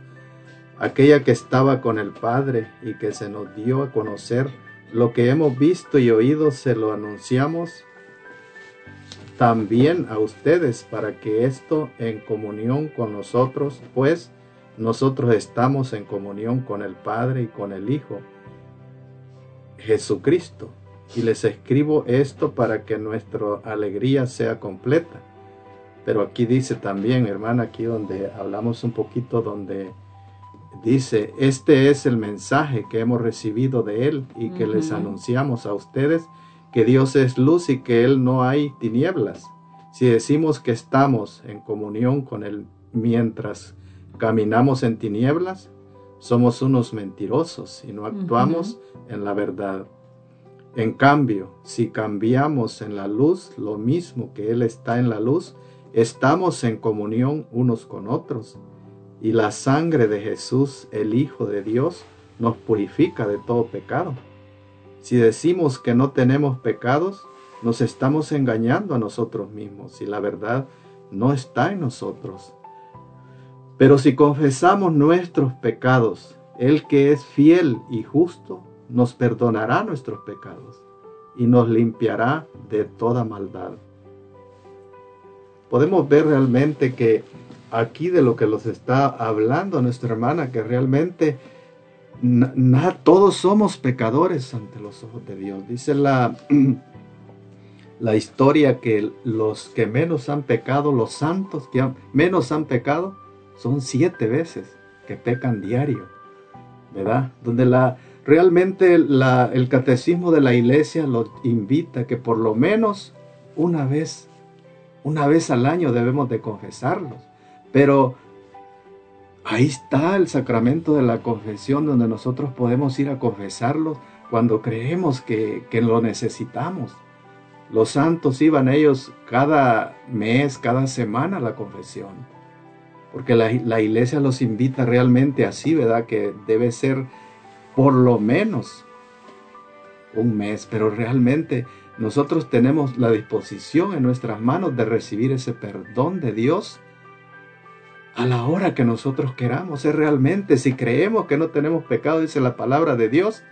aquella que estaba con el Padre y que se nos dio a conocer. Lo que hemos visto y oído se lo anunciamos también a ustedes para que esto en comunión con nosotros, pues nosotros estamos en comunión con el Padre y con el Hijo, Jesucristo. Y les escribo esto para que nuestra alegría sea completa. Pero aquí dice también, hermana, aquí donde hablamos un poquito, donde dice, este es el mensaje que hemos recibido de Él y que les anunciamos a ustedes, que Dios es luz y que Él no hay tinieblas. Si decimos que estamos en comunión con Él mientras caminamos en tinieblas, somos unos mentirosos y no actuamos en la verdad. En cambio, si cambiamos en la luz, lo mismo que Él está en la luz, estamos en comunión unos con otros y la sangre de Jesús, el Hijo de Dios, nos purifica de todo pecado. Si decimos que no tenemos pecados, nos estamos engañando a nosotros mismos y la verdad no está en nosotros. Pero si confesamos nuestros pecados, el que es fiel y justo nos perdonará nuestros pecados y nos limpiará de toda maldad. Podemos ver realmente que aquí de lo que nos está hablando nuestra hermana, que realmente na- todos somos pecadores ante los ojos de Dios. Dice la, la historia que los que menos han pecado, los santos que menos han pecado, son siete veces que pecan diario, ¿verdad? Donde la, realmente el catecismo de la iglesia lo invita que por lo menos una vez, una vez al año debemos de confesarlos. Pero ahí está el sacramento de la confesión donde nosotros podemos ir a confesarlos cuando creemos que, que lo necesitamos. Los santos iban ellos cada mes, cada semana a la confesión. Porque la, la iglesia los invita realmente así, ¿verdad? Que debe ser por lo menos un mes, pero realmente nosotros tenemos la disposición en nuestras manos de recibir ese perdón de Dios a la hora que nosotros queramos. Es realmente, si creemos que no tenemos pecado, dice la palabra de Dios,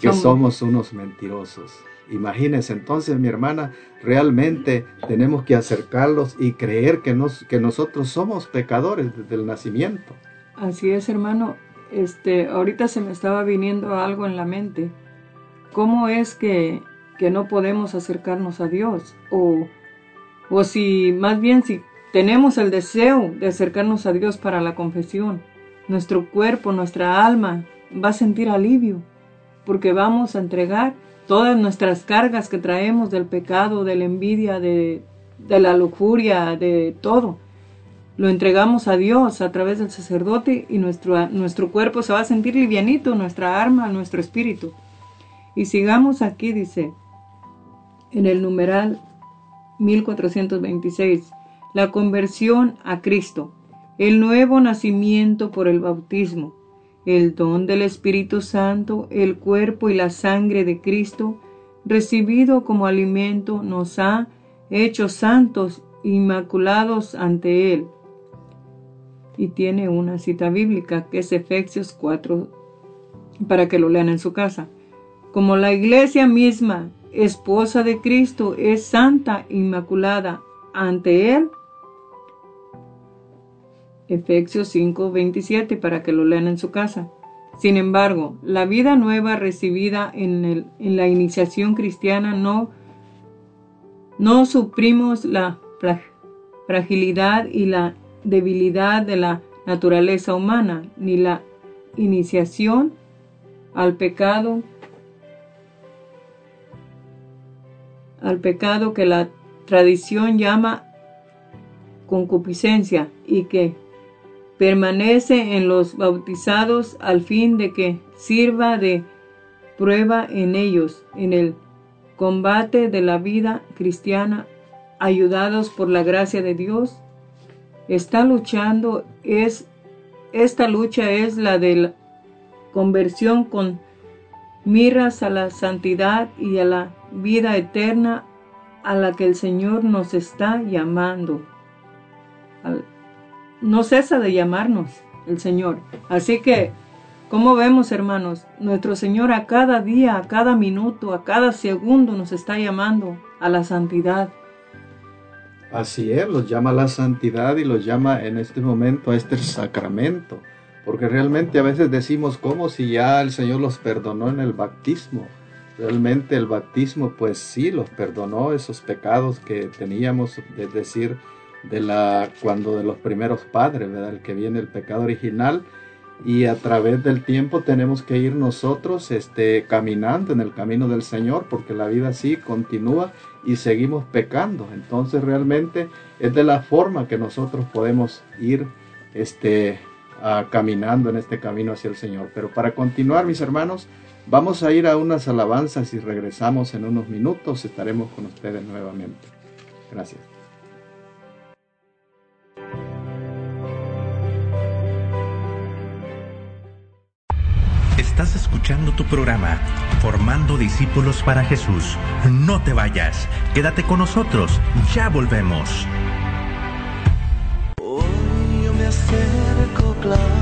que Somos- somos unos mentirosos. Imagínense entonces, mi hermana, realmente tenemos que acercarlos y creer que, nos, que nosotros somos pecadores desde el nacimiento. Así es, hermano. Este, ahorita se me estaba viniendo algo en la mente. ¿Cómo es que, que no podemos acercarnos a Dios? O, o si, más bien, si tenemos el deseo de acercarnos a Dios para la confesión, nuestro cuerpo, nuestra alma va a sentir alivio, porque vamos a entregar todas nuestras cargas que traemos del pecado, de la envidia, de, de la lujuria, de todo lo entregamos a Dios a través del sacerdote y nuestro, nuestro cuerpo se va a sentir livianito, nuestra alma, nuestro espíritu. Y sigamos aquí, dice, en el numeral 1426, la conversión a Cristo, el nuevo nacimiento por el bautismo, el don del Espíritu Santo, el cuerpo y la sangre de Cristo, recibido como alimento, nos ha hecho santos, inmaculados ante Él y tiene una cita bíblica que es Efesios 4 para que lo lean en su casa. Como la iglesia misma, esposa de Cristo, es santa, inmaculada ante Él. Efesios 5, 27 para que lo lean en su casa. Sin embargo, la vida nueva recibida en, la iniciación cristiana no, no suprimos la fra- fragilidad y la debilidad de la naturaleza humana, ni la iniciación al pecado, al pecado que la tradición llama concupiscencia y que permanece en los bautizados al fin de que sirva de prueba en ellos en el combate de la vida cristiana, ayudados por la gracia de Dios. Está luchando es esta lucha es la de la conversión con miras a la santidad y a la vida eterna a la que el Señor nos está llamando. No cesa de llamarnos el Señor. Así que, como vemos, hermanos, nuestro Señor a cada día, a cada minuto, a cada segundo nos está llamando a la santidad. Así es, los llama a la santidad y los llama en este momento a este sacramento. Porque realmente a veces decimos como si ya el Señor los perdonó en el bautismo. Realmente el bautismo pues sí los perdonó esos pecados que teníamos, es decir, de la cuando de los primeros padres, ¿verdad? El que viene el pecado original y a través del tiempo tenemos que ir nosotros este caminando en el camino del Señor porque la vida sí continúa y seguimos pecando. Entonces realmente es de la forma que nosotros podemos ir este, ah, caminando en este camino hacia el Señor. Pero para continuar, mis hermanos, Vamos a ir a unas alabanzas y regresamos en unos minutos. Estaremos con ustedes nuevamente. Gracias. Estás escuchando tu programa, Formando Discípulos para Jesús. No te vayas, quédate con nosotros, ya volvemos. Hoy yo me acerco claro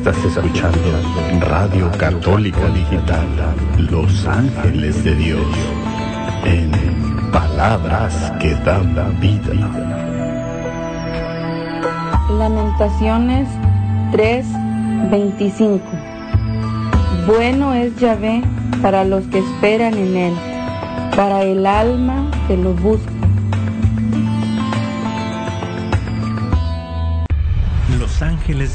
Estás escuchando Radio Católica Digital, Los Ángeles de Dios, en palabras que dan vida. Lamentaciones 3:25 Bueno es Yahvé para los que esperan en él, para el alma que lo busca.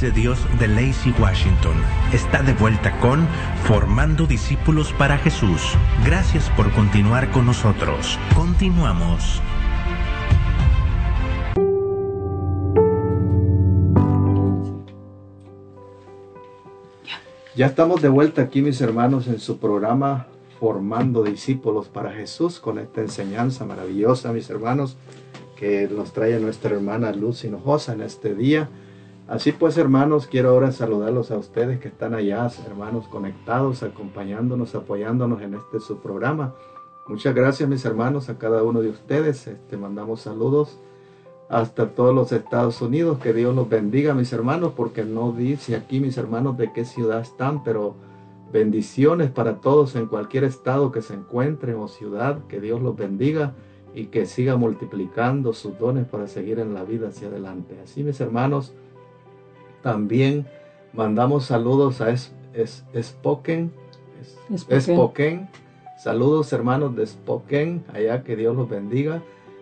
De Dios de Lacey, Washington, está de vuelta con Formando Discípulos para Jesús. Gracias por continuar con nosotros. Continuamos. Ya estamos de vuelta aquí, mis hermanos, en su programa Formando Discípulos para Jesús, con esta enseñanza maravillosa, mis hermanos, que nos trae nuestra hermana Luz Hinojosa en este día. Así pues, hermanos, quiero ahora saludarlos a ustedes que están allá, hermanos conectados, acompañándonos, apoyándonos en este su programa. Muchas gracias, mis hermanos, a cada uno de ustedes. Este, mandamos saludos hasta todos los Estados Unidos. Que Dios los bendiga, mis hermanos, porque no dice aquí, mis hermanos, de qué ciudad están, pero bendiciones para todos en cualquier estado que se encuentren o ciudad. Que Dios los bendiga y que siga multiplicando sus dones para seguir en la vida hacia adelante. Así, mis hermanos, también mandamos saludos a es, es, Spoken. Es- Spoken. Saludos, hermanos de Spoken, allá que Dios los bendiga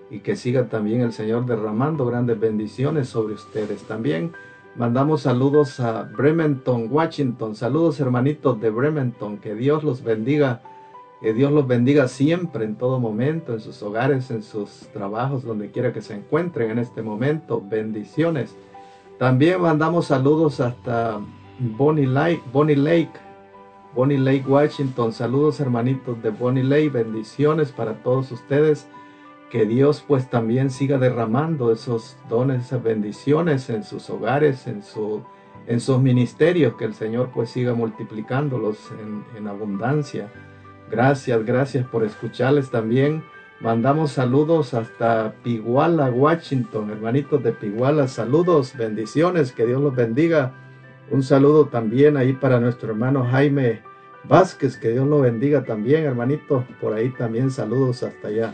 y que siga también el Señor derramando grandes bendiciones sobre ustedes. También mandamos saludos a Bremerton, Washington. Saludos hermanitos de Bremerton. Que Dios los bendiga. Que Dios los bendiga siempre, en todo momento, en sus hogares, en sus trabajos, donde quiera que se encuentren en este momento. Bendiciones. También mandamos saludos hasta Bonnie Lake, Bonnie Lake, Bonnie Lake, Washington. Saludos hermanitos de Bonnie Lake. Bendiciones para todos ustedes que Dios pues también siga derramando esos dones, esas bendiciones en sus hogares, en, su, en sus ministerios, que el Señor pues siga multiplicándolos en, en abundancia. Gracias, gracias por escucharles también. Mandamos saludos hasta Piguala, Washington, hermanitos de Piguala, saludos, bendiciones, que Dios los bendiga. Un saludo también ahí para nuestro hermano Jaime Vázquez, que Dios lo bendiga también, hermanito, por ahí también saludos hasta allá.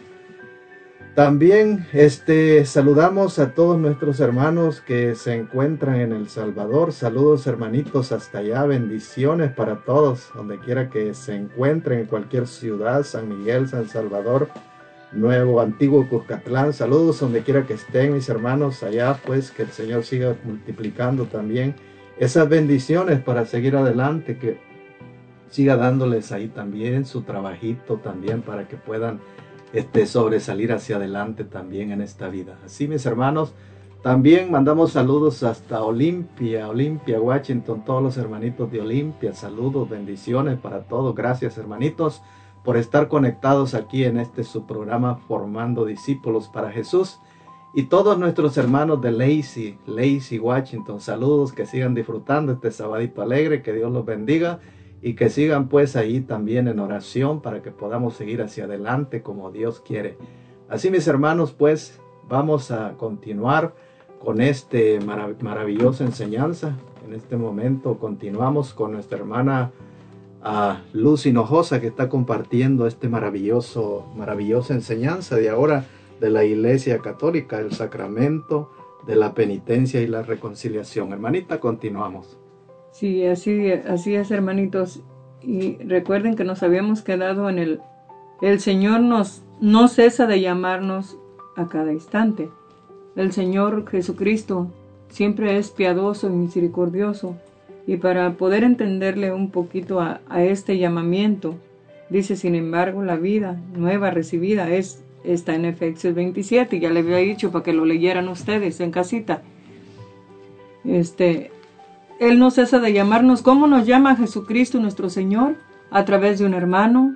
También este, saludamos a todos nuestros hermanos que se encuentran en El Salvador. Saludos hermanitos hasta allá. Bendiciones para todos, donde quiera que se encuentren, en cualquier ciudad, San Miguel, San Salvador, Nuevo, Antiguo Cuscatlán. Saludos donde quiera que estén mis hermanos allá, pues que el Señor siga multiplicando también esas bendiciones para seguir adelante, que siga dándoles ahí también su trabajito también para que puedan este, sobresalir hacia adelante también en esta vida. Así, mis hermanos, también mandamos saludos hasta Olimpia, Olimpia, Washington, todos los hermanitos de Olimpia. Saludos, bendiciones para todos. Gracias, hermanitos, por estar conectados aquí en este su programa Formando Discípulos para Jesús. Y todos nuestros hermanos de Lacey, Lacey, Washington, saludos, que sigan disfrutando este sabadito alegre, que Dios los bendiga y que sigan pues ahí también en oración para que podamos seguir hacia adelante como Dios quiere. Así mis hermanos pues vamos a continuar con este marav maravillosa enseñanza. En este momento continuamos con nuestra hermana ah, Luz Hinojosa que está compartiendo este maravilloso, maravillosa enseñanza de ahora de la Iglesia Católica, el sacramento de la penitencia y la reconciliación. Hermanita, continuamos. Sí, así, así es, hermanitos. Y recuerden que nos habíamos quedado en el... El Señor nos no cesa de llamarnos a cada instante. El Señor Jesucristo siempre es piadoso y misericordioso. Y para poder entenderle un poquito a, este llamamiento, dice, sin embargo, la vida nueva recibida es está en Efesios 27, y ya le había dicho para que lo leyeran ustedes en casita. Este, él no cesa de llamarnos. ¿Cómo nos llama Jesucristo nuestro Señor? A través de un hermano,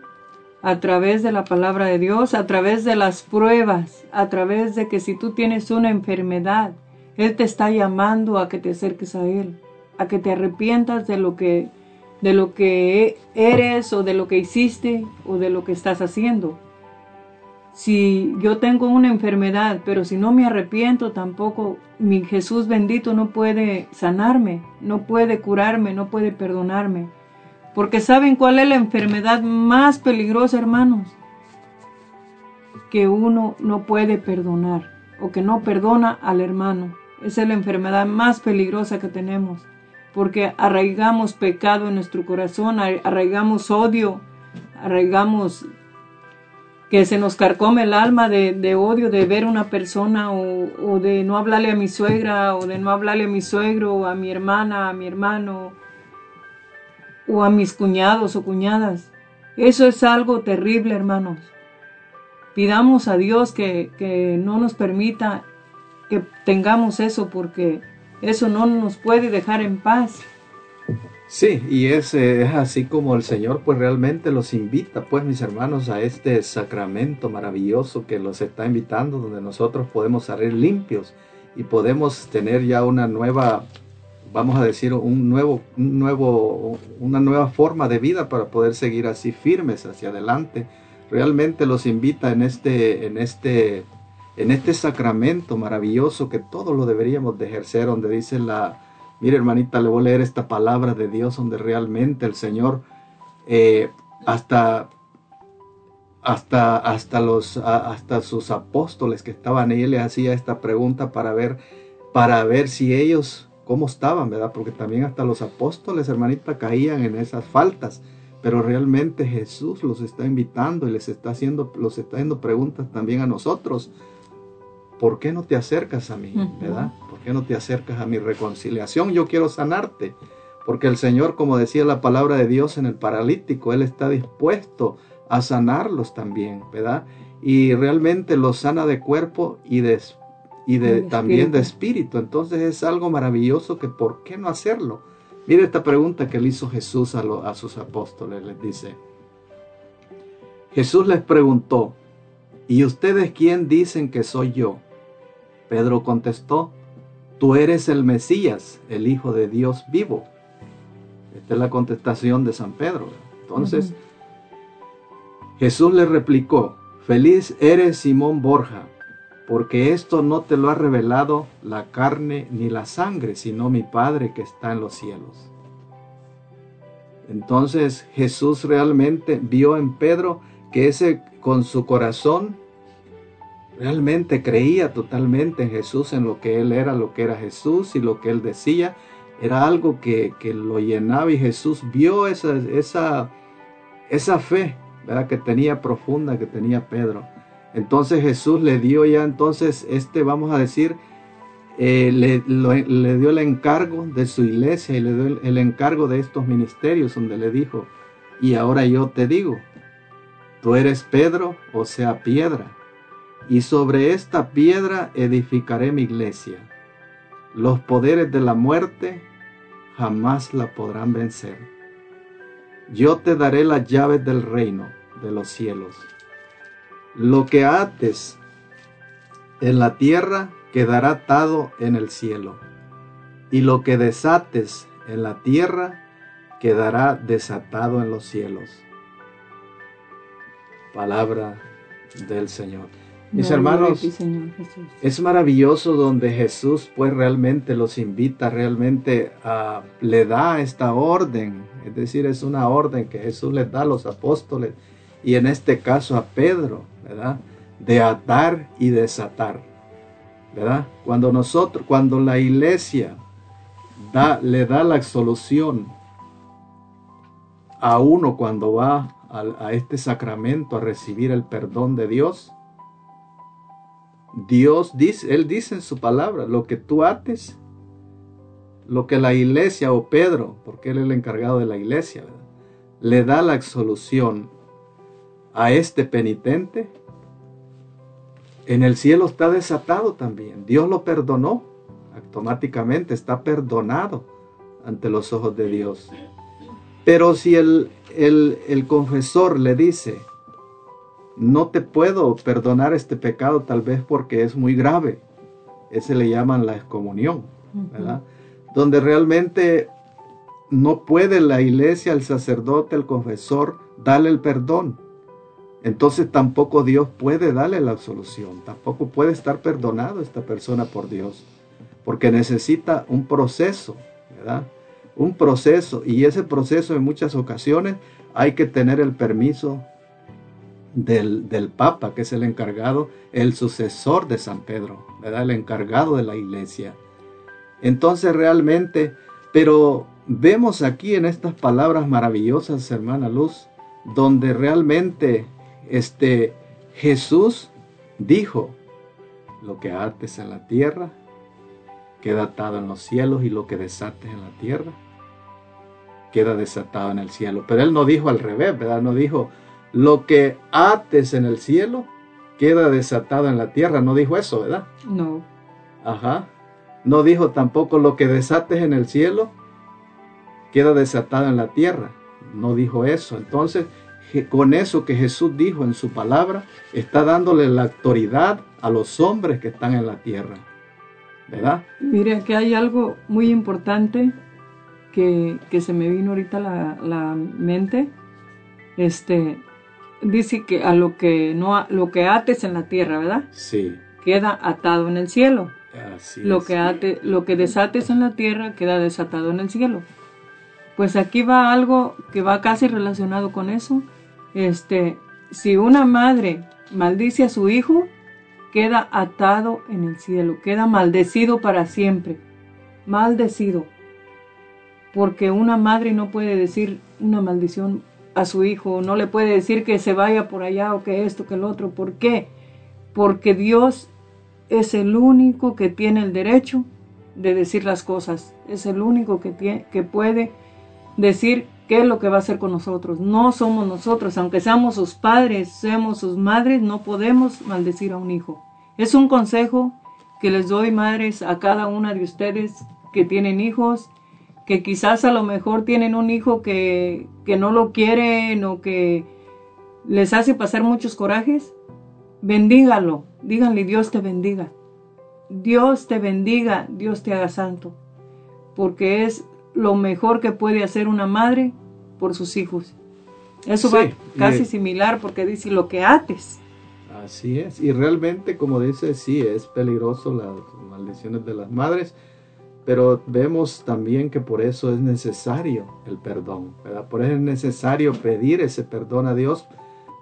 a través de la palabra de Dios, a través de las pruebas, a través de que si tú tienes una enfermedad, Él te está llamando a que te acerques a Él, a que te arrepientas de lo que, de lo que eres o de lo que hiciste o de lo que estás haciendo. Si yo tengo una enfermedad, pero si no me arrepiento, tampoco mi Jesús bendito no puede sanarme, no puede curarme, no puede perdonarme. Porque ¿saben cuál es la enfermedad más peligrosa, hermanos? Que uno no puede perdonar o que no perdona al hermano. Esa es la enfermedad más peligrosa que tenemos. Porque arraigamos pecado en nuestro corazón, arraigamos odio, arraigamos que se nos carcome el alma de, de odio de ver una persona o, o, de no hablarle a mi suegra o de no hablarle a mi suegro o a mi hermana, a mi hermano o a mis cuñados o cuñadas. Eso es algo terrible, hermanos. Pidamos a Dios que, que no nos permita que tengamos eso porque eso no nos puede dejar en paz. Sí, y es, eh, es así como el Señor pues realmente los invita, pues mis hermanos, a este sacramento maravilloso que los está invitando, donde nosotros podemos salir limpios y podemos tener ya una nueva, vamos a decir, un nuevo, un nuevo, una nueva forma de vida para poder seguir así firmes hacia adelante. Realmente los invita en este, en este, en este sacramento maravilloso que todos lo deberíamos de ejercer, donde dice la, Mire, hermanita, le voy a leer esta palabra de Dios donde realmente el Señor eh, hasta hasta hasta los hasta sus apóstoles que estaban ahí les hacía esta pregunta para ver para ver si ellos cómo estaban, ¿verdad? Porque también hasta los apóstoles, hermanita, caían en esas faltas, pero realmente Jesús los está invitando y les está haciendo los está haciendo preguntas también a nosotros. ¿Por qué no te acercas a mí, verdad? ¿Por qué no te acercas a mi reconciliación? Yo quiero sanarte, porque el Señor, como decía la palabra de Dios en el paralítico, Él está dispuesto a sanarlos también, ¿verdad? Y realmente los sana de cuerpo y de, y de, De también de espíritu. Entonces es algo maravilloso que ¿por qué no hacerlo? Mire esta pregunta que le hizo Jesús a, lo- a sus apóstoles, les dice. Jesús les preguntó, ¿y ustedes quién dicen que soy yo? Pedro contestó, tú eres el Mesías, el Hijo de Dios vivo. Esta es la contestación de San Pedro. Entonces. Jesús le replicó, feliz eres Simón Borja, porque esto no te lo ha revelado la carne ni la sangre, sino mi Padre que está en los cielos. Entonces Jesús realmente vio en Pedro que ese con su corazón realmente creía totalmente en Jesús, en lo que él era, lo que era Jesús y lo que él decía. Era algo que, que lo llenaba y Jesús vio esa, esa, esa fe ¿verdad? que tenía profunda, que tenía Pedro. Entonces Jesús le dio ya entonces este, vamos a decir, eh, le, le dio el encargo de su iglesia y le dio el, el encargo de estos ministerios donde le dijo, y ahora yo te digo, tú eres Pedro, o sea, piedra, y sobre esta piedra edificaré mi iglesia. Los poderes de la muerte jamás la podrán vencer. Yo te daré las llaves del reino de los cielos. Lo que ates en la tierra quedará atado en el cielo, y lo que desates en la tierra quedará desatado en los cielos. Palabra del Señor. Mis hermanos, ti, Señor Jesús. es maravilloso donde Jesús pues realmente los invita, realmente a, le da esta orden, es decir, es una orden que Jesús les da a los apóstoles y en este caso a Pedro, ¿verdad? De atar y desatar, ¿verdad? Cuando nosotros, cuando la iglesia da, le da la absolución a uno cuando va a este sacramento a recibir el perdón de Dios, Dios dice, Él dice en su palabra, lo que tú ates, lo que la iglesia o Pedro, porque Él es el encargado de la iglesia, le da la absolución a este penitente, en el cielo está desatado también. Dios lo perdonó, automáticamente está perdonado ante los ojos de Dios. Pero si el, el, el confesor le dice, no te puedo perdonar este pecado tal vez porque es muy grave. Ese le llaman la excomunión, ¿verdad? Donde realmente no puede la iglesia, el sacerdote, el confesor darle el perdón. Entonces tampoco Dios puede darle la absolución, tampoco puede estar perdonado esta persona por Dios, porque necesita un proceso, ¿verdad? Un proceso, y ese proceso en muchas ocasiones hay que tener el permiso del, Papa, que es el encargado, el sucesor de San Pedro, ¿verdad? El encargado de la iglesia. Entonces realmente, pero vemos aquí en estas palabras maravillosas, hermana Luz, donde realmente este Jesús dijo, lo que ates en la tierra queda atado en los cielos y lo que desates en la tierra queda desatado en el cielo. Pero él no dijo al revés, ¿verdad? No dijo, lo que ates en el cielo queda desatado en la tierra. No dijo eso, ¿verdad? No. Ajá. No dijo tampoco lo que desates en el cielo queda desatado en la tierra. No dijo eso. Entonces, con eso que Jesús dijo en su palabra, está dándole la autoridad a los hombres que están en la tierra. ¿Verdad? Mire, aquí hay algo muy importante que, que se me vino ahorita la, la mente. Este, dice que a lo que no lo que ates en la tierra, ¿verdad? Sí. Queda atado en el cielo. Así Lo es. que, ate- lo que desates en la tierra queda desatado en el cielo. Pues aquí va algo que va casi relacionado con eso. Este, si una madre maldice a su hijo, queda atado en el cielo, queda maldecido para siempre. Maldecido. Porque una madre no puede decir una maldición a su hijo, no le puede decir que se vaya por allá o que esto, que el otro. ¿Por qué? Porque Dios es el único que tiene el derecho de decir las cosas. Es el único que, tiene, que puede decir qué es lo que va a hacer con nosotros. No somos nosotros, aunque seamos sus padres, seamos sus madres, no podemos maldecir a un hijo. Es un consejo que les doy, madres, a cada una de ustedes que tienen hijos, que quizás a lo mejor tienen un hijo que, que no lo quieren o que les hace pasar muchos corajes. Bendígalo, díganle Dios te bendiga. Dios te bendiga, Dios te haga santo, porque es lo mejor que puede hacer una madre por sus hijos. Eso Sí, va y- casi similar porque dice lo que ates. Así es. Y realmente, como dice, sí, es peligroso las maldiciones de las madres, pero vemos también que por eso es necesario el perdón, ¿verdad? Por eso es necesario pedir ese perdón a Dios,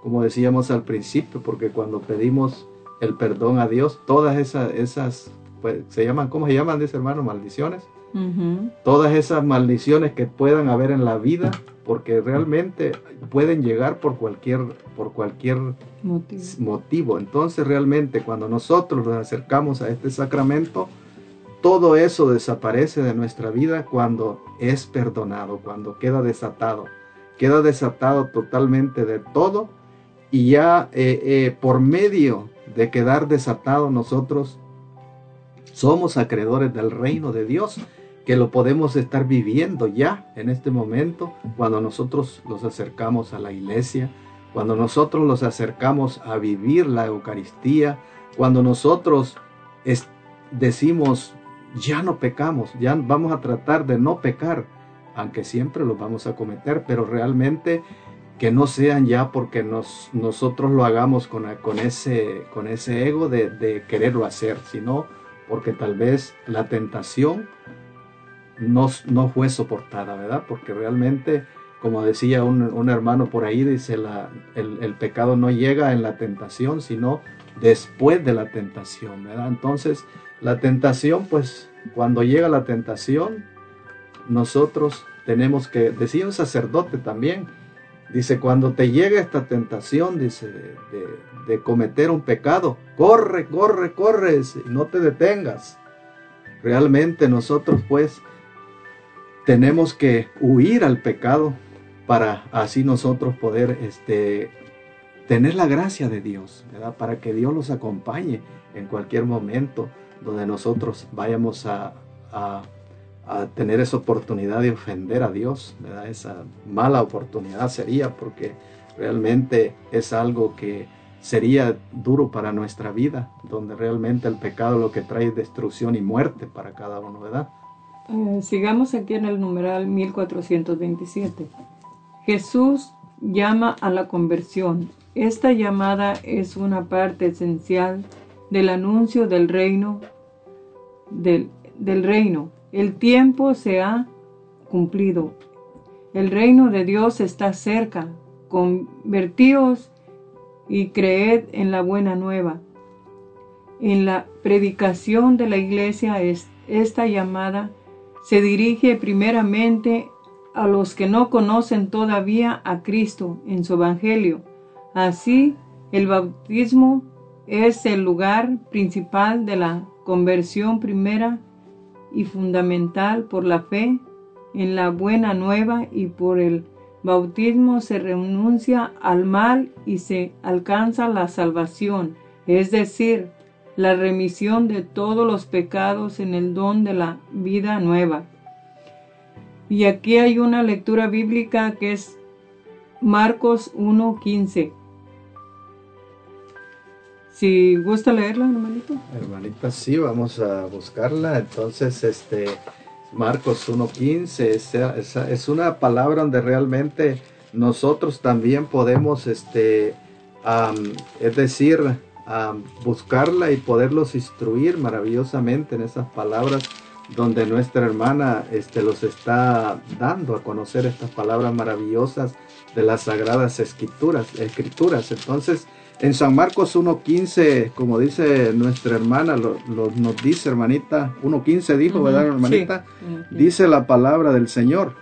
como decíamos al principio, porque cuando pedimos el perdón a Dios, todas esas, esas pues, se llaman, ¿cómo se llaman, dice hermano? Maldiciones. Ujú. Todas esas maldiciones que puedan haber en la vida, porque realmente pueden llegar por cualquier, por cualquier Motivo. motivo. Entonces realmente cuando nosotros nos acercamos a este sacramento, todo eso desaparece de nuestra vida cuando es perdonado, cuando queda desatado. Queda desatado totalmente de todo y ya eh, eh, por medio de quedar desatado nosotros somos acreedores del reino de Dios que lo podemos estar viviendo ya en este momento cuando nosotros los acercamos a la iglesia, cuando nosotros los acercamos a vivir la Eucaristía, cuando nosotros decimos, ya no pecamos, ya vamos a tratar de no pecar, aunque siempre lo vamos a cometer, pero realmente que no sean ya porque nos, nosotros lo hagamos con, con, ese, con ese ego de, quererlo hacer, sino porque tal vez la tentación no, no fue soportada, ¿verdad? Porque realmente, como decía un, un hermano por ahí, dice, el, el pecado no llega en la tentación, sino después de la tentación, ¿verdad? Entonces, la tentación, pues, cuando llega la tentación, nosotros tenemos que, decía un sacerdote también, dice, cuando te llega esta tentación, dice, de, cometer un pecado, corre, corre, corre, no te detengas. Realmente nosotros, pues, tenemos que huir al pecado para así nosotros poder este, tener la gracia de Dios. Para que Dios los acompañe en cualquier momento donde nosotros vayamos a, a- a tener esa oportunidad de ofender a Dios, ¿verdad? Esa mala oportunidad sería porque realmente es algo que sería duro para nuestra vida, donde realmente el pecado lo que trae es destrucción y muerte para cada uno, ¿verdad? Eh, sigamos aquí en el numeral 1427. Jesús llama a la conversión. Esta llamada es una parte esencial del anuncio del reino del, del reino. El tiempo se ha cumplido. El reino de Dios está cerca. Convertíos y creed en la buena nueva. En la predicación de la iglesia es esta llamada se dirige primeramente a los que no conocen todavía a Cristo en su Evangelio. Así, el bautismo es el lugar principal de la conversión primera y fundamental por la fe en la buena nueva y por el bautismo se renuncia al mal y se alcanza la salvación, es decir, la remisión de todos los pecados en el don de la vida nueva. Y aquí hay una lectura bíblica que es Marcos 1.15. Si gusta leerla, hermanito. Hermanita, sí, vamos a buscarla. Entonces, este, Marcos 1.15, esa- es una palabra donde realmente nosotros también podemos, este, es decir, buscarla y poderlos instruir maravillosamente en esas palabras donde nuestra hermana este, los está dando a conocer estas palabras maravillosas de las sagradas escrituras. escrituras. Entonces, en San Marcos 1.15, como dice nuestra hermana, lo, lo- nos dice hermanita, 1.15 dijo, ¿verdad sí. hermanita? Dice la palabra del Señor.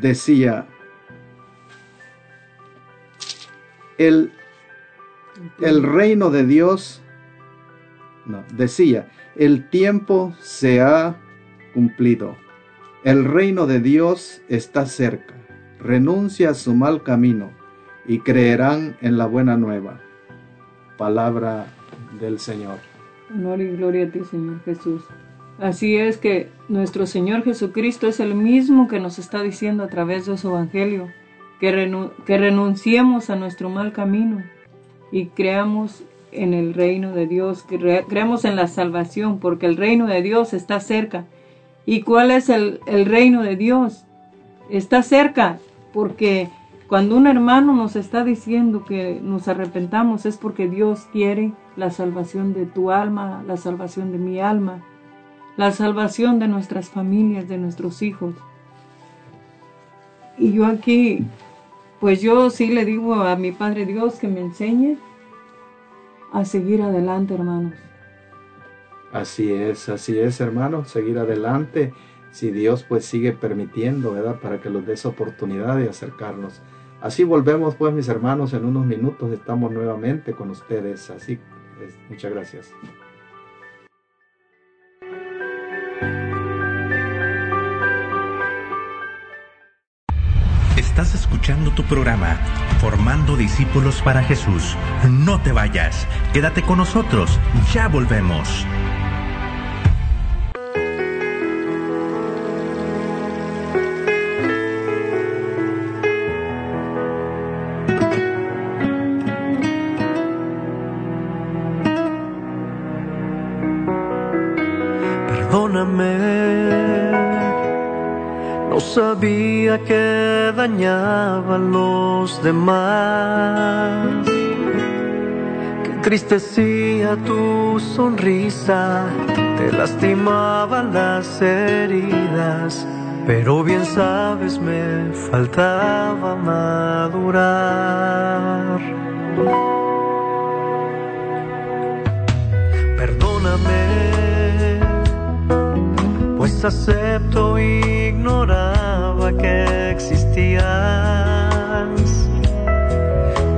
Decía, el, el reino de Dios, no, decía, el tiempo se ha cumplido. El reino de Dios está cerca. Renuncia a su mal camino y creerán en la buena nueva. Palabra del Señor. Honor y gloria a ti, Señor Jesús. Así es que nuestro Señor Jesucristo es el mismo que nos está diciendo a través de su Evangelio, que, renu- que renunciemos a nuestro mal camino y creamos en el reino de Dios, que re- creamos en la salvación, porque el reino de Dios está cerca. ¿Y cuál es el, el reino de Dios? Está cerca, porque cuando un hermano nos está diciendo que nos arrepentamos es porque Dios quiere la salvación de tu alma, la salvación de mi alma, la salvación de nuestras familias, de nuestros hijos. Y yo aquí, pues yo sí le digo a mi Padre Dios que me enseñe a seguir adelante, hermanos. Así es, así es, hermano, seguir adelante. Si Dios pues sigue permitiendo, ¿verdad? Para que los des oportunidad de acercarnos. Así volvemos pues, mis hermanos, en unos minutos estamos nuevamente con ustedes. Así, muchas gracias. Estás escuchando tu programa Formando Discípulos para Jesús. No te vayas, quédate con nosotros, ya volvemos. Que dañaba a los demás, que entristecía tu sonrisa, te lastimaban las heridas, pero bien sabes me faltaba madurar. Perdóname, pues acepto que existías.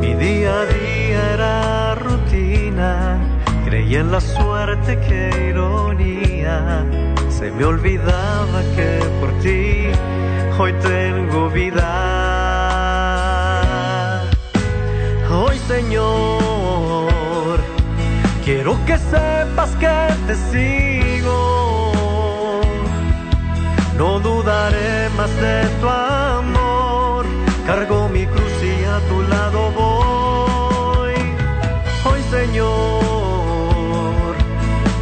Mi día a día era rutina, creí en la suerte, qué ironía. Se me olvidaba que por ti hoy tengo vida. Hoy Señor, quiero que sepas que te sigo. No dudaré más de tu amor. Cargo mi cruz y a tu lado voy. Hoy Señor,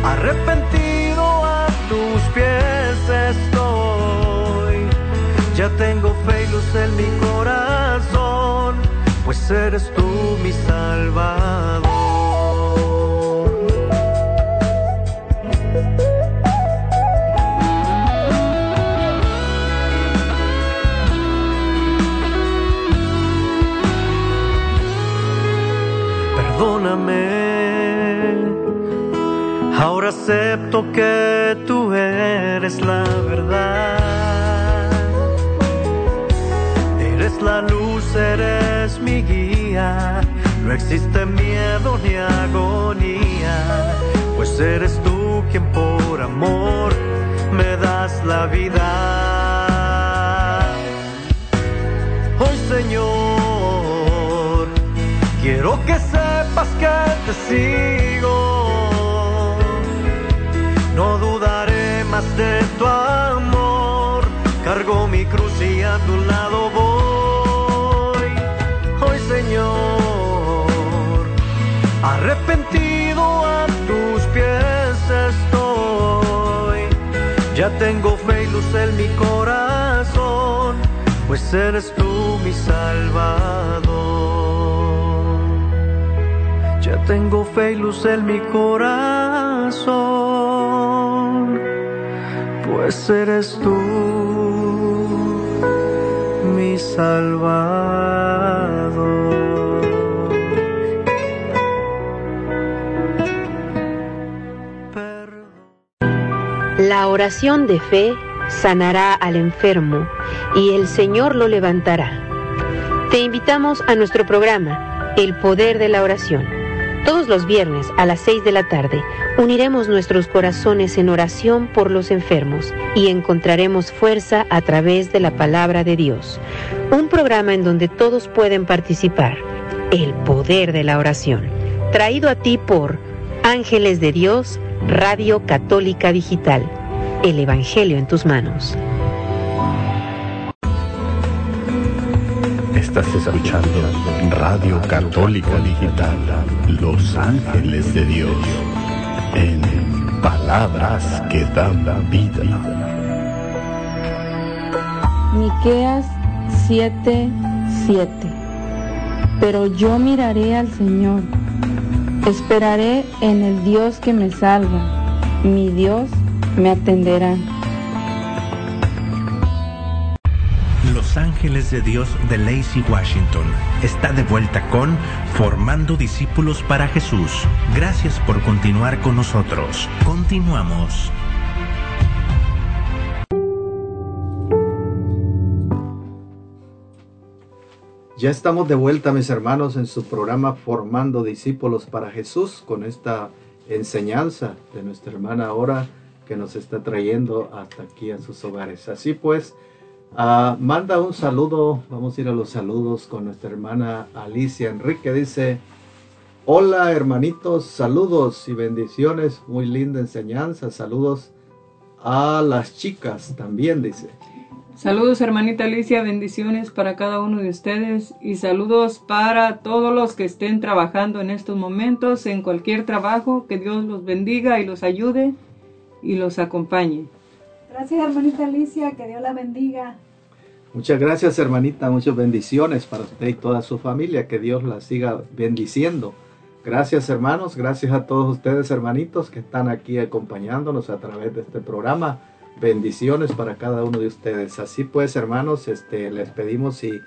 arrepentido a tus pies estoy. Ya tengo fe y luz en mi corazón, pues eres tú mi salvador. Acepto que tú eres la verdad. Eres la luz, eres mi guía. No existe miedo ni agonía, pues eres tú quien por amor me das la vida. Hoy Señor, quiero que sepas que te sigo. De tu amor. Cargo mi cruz y a tu lado voy. Hoy Señor, arrepentido a tus pies estoy. Ya tengo fe y luz en mi corazón, pues eres tú mi salvador. Ya tengo fe y luz en mi corazón, pues eres tú mi salvador. La oración de fe sanará al enfermo y el Señor lo levantará. Te invitamos a nuestro programa, El Poder de la Oración. Todos los viernes a las 6 de la tarde uniremos nuestros corazones en oración por los enfermos y encontraremos fuerza a través de la palabra de Dios. Un programa en donde todos pueden participar. El Poder de la Oración. Traído a ti por Ángeles de Dios, Radio Católica Digital. El Evangelio en tus manos. Estás escuchando Radio Católica Digital, Los Ángeles de Dios, en palabras que dan vida. Miqueas 7, 7. Pero yo miraré al Señor, esperaré en el Dios que me salva, mi Dios me atenderá. Ángeles de Dios de Lacey Washington está de vuelta con Formando Discípulos para Jesús. Gracias por continuar con nosotros. Continuamos. Ya estamos de vuelta, mis hermanos, en su programa Formando Discípulos para Jesús, con esta enseñanza de nuestra hermana ahora que nos está trayendo hasta aquí a sus hogares. Así pues, ah, manda un saludo, vamos a ir a los saludos con nuestra hermana Alicia Enrique. Dice, hola hermanitos, saludos y bendiciones, muy linda enseñanza, saludos a las chicas también, dice. Saludos hermanita Alicia, bendiciones para cada uno de ustedes y saludos para todos los que estén trabajando en estos momentos, en cualquier trabajo, que Dios los bendiga y los ayude y los acompañe. Gracias, hermanita Alicia, que Dios la bendiga. Muchas gracias, hermanita. Muchas bendiciones para usted y toda su familia. Que Dios la siga bendiciendo. Gracias, hermanos. Gracias a todos ustedes, hermanitos, que están aquí acompañándonos a través de este programa. Bendiciones para cada uno de ustedes. Así pues, hermanos, este, les pedimos si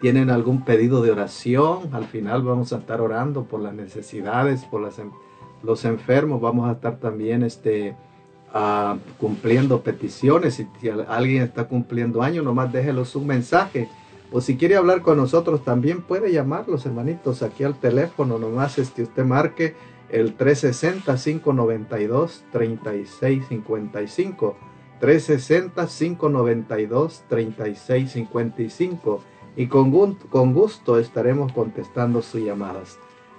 tienen algún pedido de oración. Al final vamos a estar orando por las necesidades, por las, los enfermos. Vamos a estar también este, cumpliendo peticiones. Si, si al- alguien está cumpliendo años, nomás déjelos un mensaje. O si quiere hablar con nosotros, también puede llamarlos, hermanitos, aquí al teléfono. Nomás este, usted marque el 360-592-3655. 360-592-3655. Y con, con gusto estaremos contestando sus llamadas.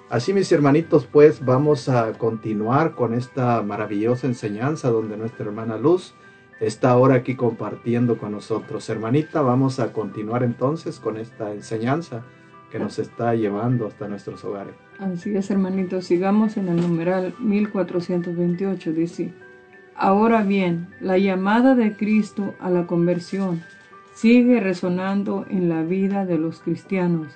Así mis hermanitos, pues vamos a continuar con esta maravillosa enseñanza donde nuestra hermana Luz está ahora aquí compartiendo con nosotros. Hermanita, vamos a continuar entonces con esta enseñanza que nos está llevando hasta nuestros hogares. Así es, hermanitos, sigamos en el numeral 1428, dice, Ahora bien, la llamada de Cristo a la conversión sigue resonando en la vida de los cristianos.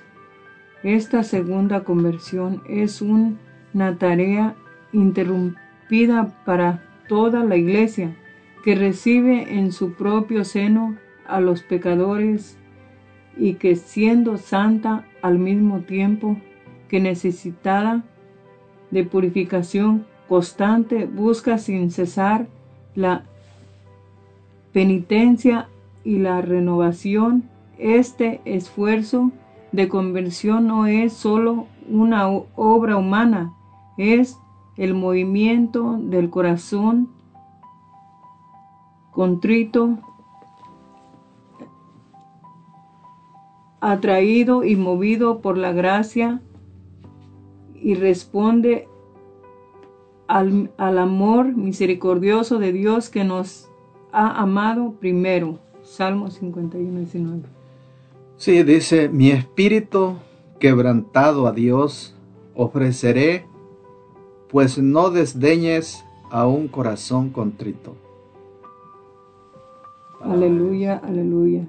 Esta segunda conversión es una tarea interrumpida para toda la iglesia que recibe en su propio seno a los pecadores y que siendo santa al mismo tiempo que necesitada de purificación constante busca sin cesar la penitencia y la renovación. Este esfuerzo de conversión no es solo una obra humana, es el movimiento del corazón contrito, atraído y movido por la gracia y responde al, al amor misericordioso de Dios que nos ha amado primero. Salmo 51, 19. Sí, dice, mi espíritu quebrantado a Dios ofreceré, pues no desdeñes a un corazón contrito. Aleluya, aleluya.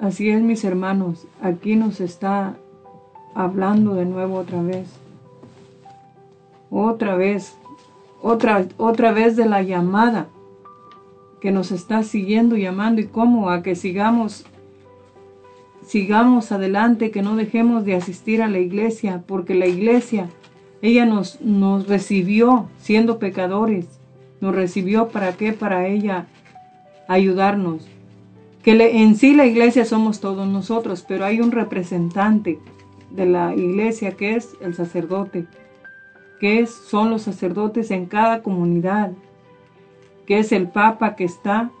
Así es, mis hermanos. Aquí nos está hablando de nuevo otra vez. Otra vez. Otra, otra vez de la llamada que nos está siguiendo, llamando y cómo a que sigamos, sigamos adelante, que no dejemos de asistir a la iglesia, porque la iglesia, ella nos, nos recibió siendo pecadores, nos recibió para qué, para ella ayudarnos. Que en sí la iglesia somos todos nosotros, pero hay un representante de la iglesia que es el sacerdote, que es, son los sacerdotes en cada comunidad, que es el Papa que está.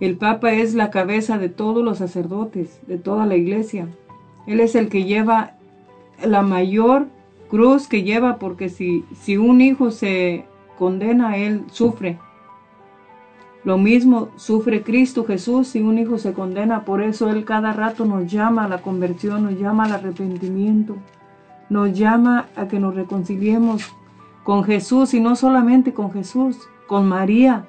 El Papa es la cabeza de todos los sacerdotes, de toda la iglesia. Él es el que lleva la mayor cruz que lleva, porque si, si un hijo se condena, él sufre. Lo mismo sufre Cristo Jesús si un hijo se condena, por eso Él cada rato nos llama a la conversión, nos llama al arrepentimiento, nos llama a que nos reconciliemos con Jesús y no solamente con Jesús, con María.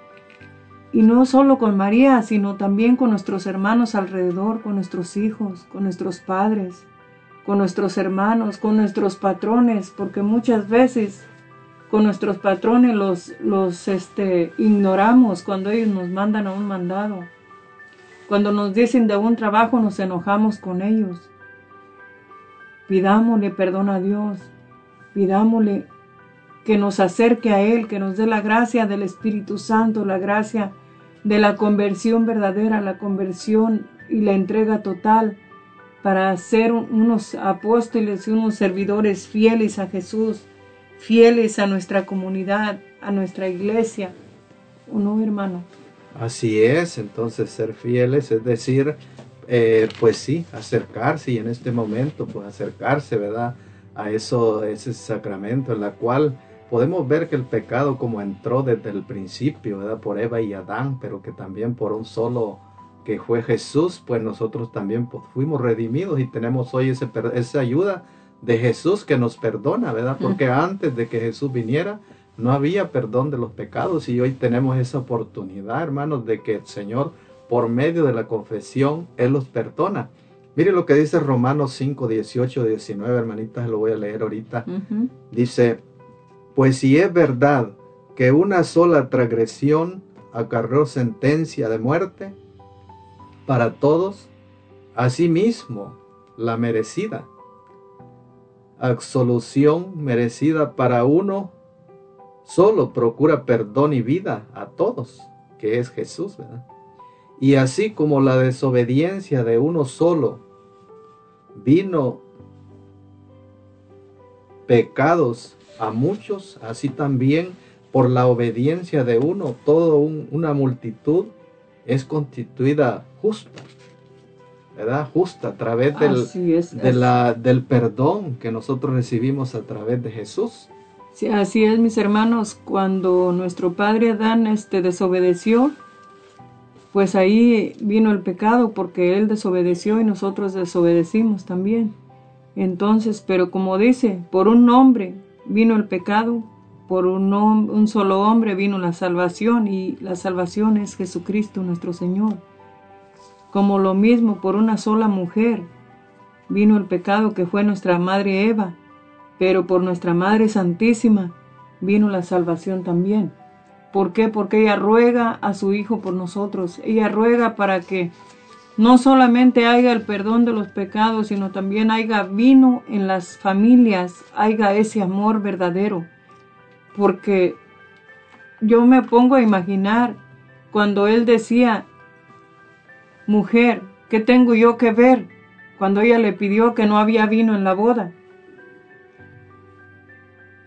Y no solo con María, sino también con nuestros hermanos alrededor, con nuestros hijos, con nuestros padres, con nuestros hermanos, con nuestros patrones, porque muchas veces con nuestros patrones los, los este, ignoramos cuando ellos nos mandan a un mandado. Cuando nos dicen de un trabajo nos enojamos con ellos. Pidámosle perdón a Dios. Pidámosle que nos acerque a Él, que nos dé la gracia del Espíritu Santo, la gracia de la conversión verdadera, la conversión y la entrega total para ser un- unos apóstoles y unos servidores fieles a Jesús, fieles a nuestra comunidad, a nuestra iglesia. ¿O no, hermano? Así es, entonces ser fieles, es decir, eh, pues sí, acercarse y en este momento, pues acercarse, ¿verdad? A eso, ese sacramento en la cual podemos ver que el pecado como entró desde el principio, ¿verdad? Por Eva y Adán, pero que también por un solo que fue Jesús, pues nosotros también pues, fuimos redimidos y tenemos hoy ese, esa ayuda de Jesús que nos perdona, ¿verdad? Porque antes de que Jesús viniera, no había perdón de los pecados y hoy tenemos esa oportunidad, hermanos, de que el Señor, por medio de la confesión, Él los perdona. Mire lo que dice Romanos 5, 18, 19, hermanitas, lo voy a leer ahorita. Ujú. Dice, pues si es verdad que una sola transgresión acarreó sentencia de muerte para todos, asimismo la merecida, absolución merecida para uno, solo procura perdón y vida a todos, que es Jesús, ¿verdad? Y así como la desobediencia de uno solo vino pecados a muchos, así también por la obediencia de uno, toda una multitud es constituida justa, ¿verdad? Justa a través del, Así es. de la, del perdón que nosotros recibimos a través de Jesús. Sí, así es, mis hermanos, cuando nuestro padre Adán este, desobedeció, pues ahí vino el pecado porque él desobedeció y nosotros desobedecimos también. Entonces, pero como dice, por un hombre vino el pecado, por un, solo hombre vino la salvación y la salvación es Jesucristo nuestro Señor. Como lo mismo por una sola mujer vino el pecado que fue nuestra madre Eva, pero por nuestra Madre Santísima vino la salvación también. ¿Por qué? Porque ella ruega a su Hijo por nosotros. Ella ruega para que no solamente haya el perdón de los pecados, sino también haya vino en las familias, haya ese amor verdadero. Porque yo me pongo a imaginar cuando él decía, mujer, ¿qué tengo yo que ver? Cuando ella le pidió que no había vino en la boda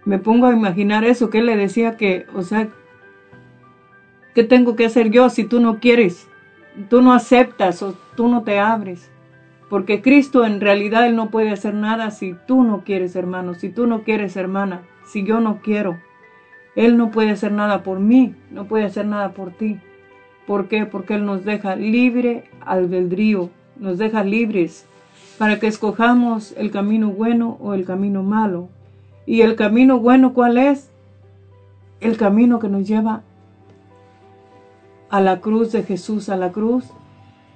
me pongo a imaginar eso, que él le decía que, o sea, ¿qué tengo que hacer yo si tú no quieres? Tú no aceptas o tú no te abres. Porque Cristo en realidad Él no puede hacer nada si tú no quieres, hermano, si tú no quieres, hermana, si yo no quiero. Él no puede hacer nada por mí, no puede hacer nada por ti. ¿Por qué? Porque Él nos deja libre albedrío, nos deja libres para que escojamos el camino bueno o el camino malo. ¿Y el camino bueno cuál es? El camino que nos lleva a la cruz de Jesús, a la cruz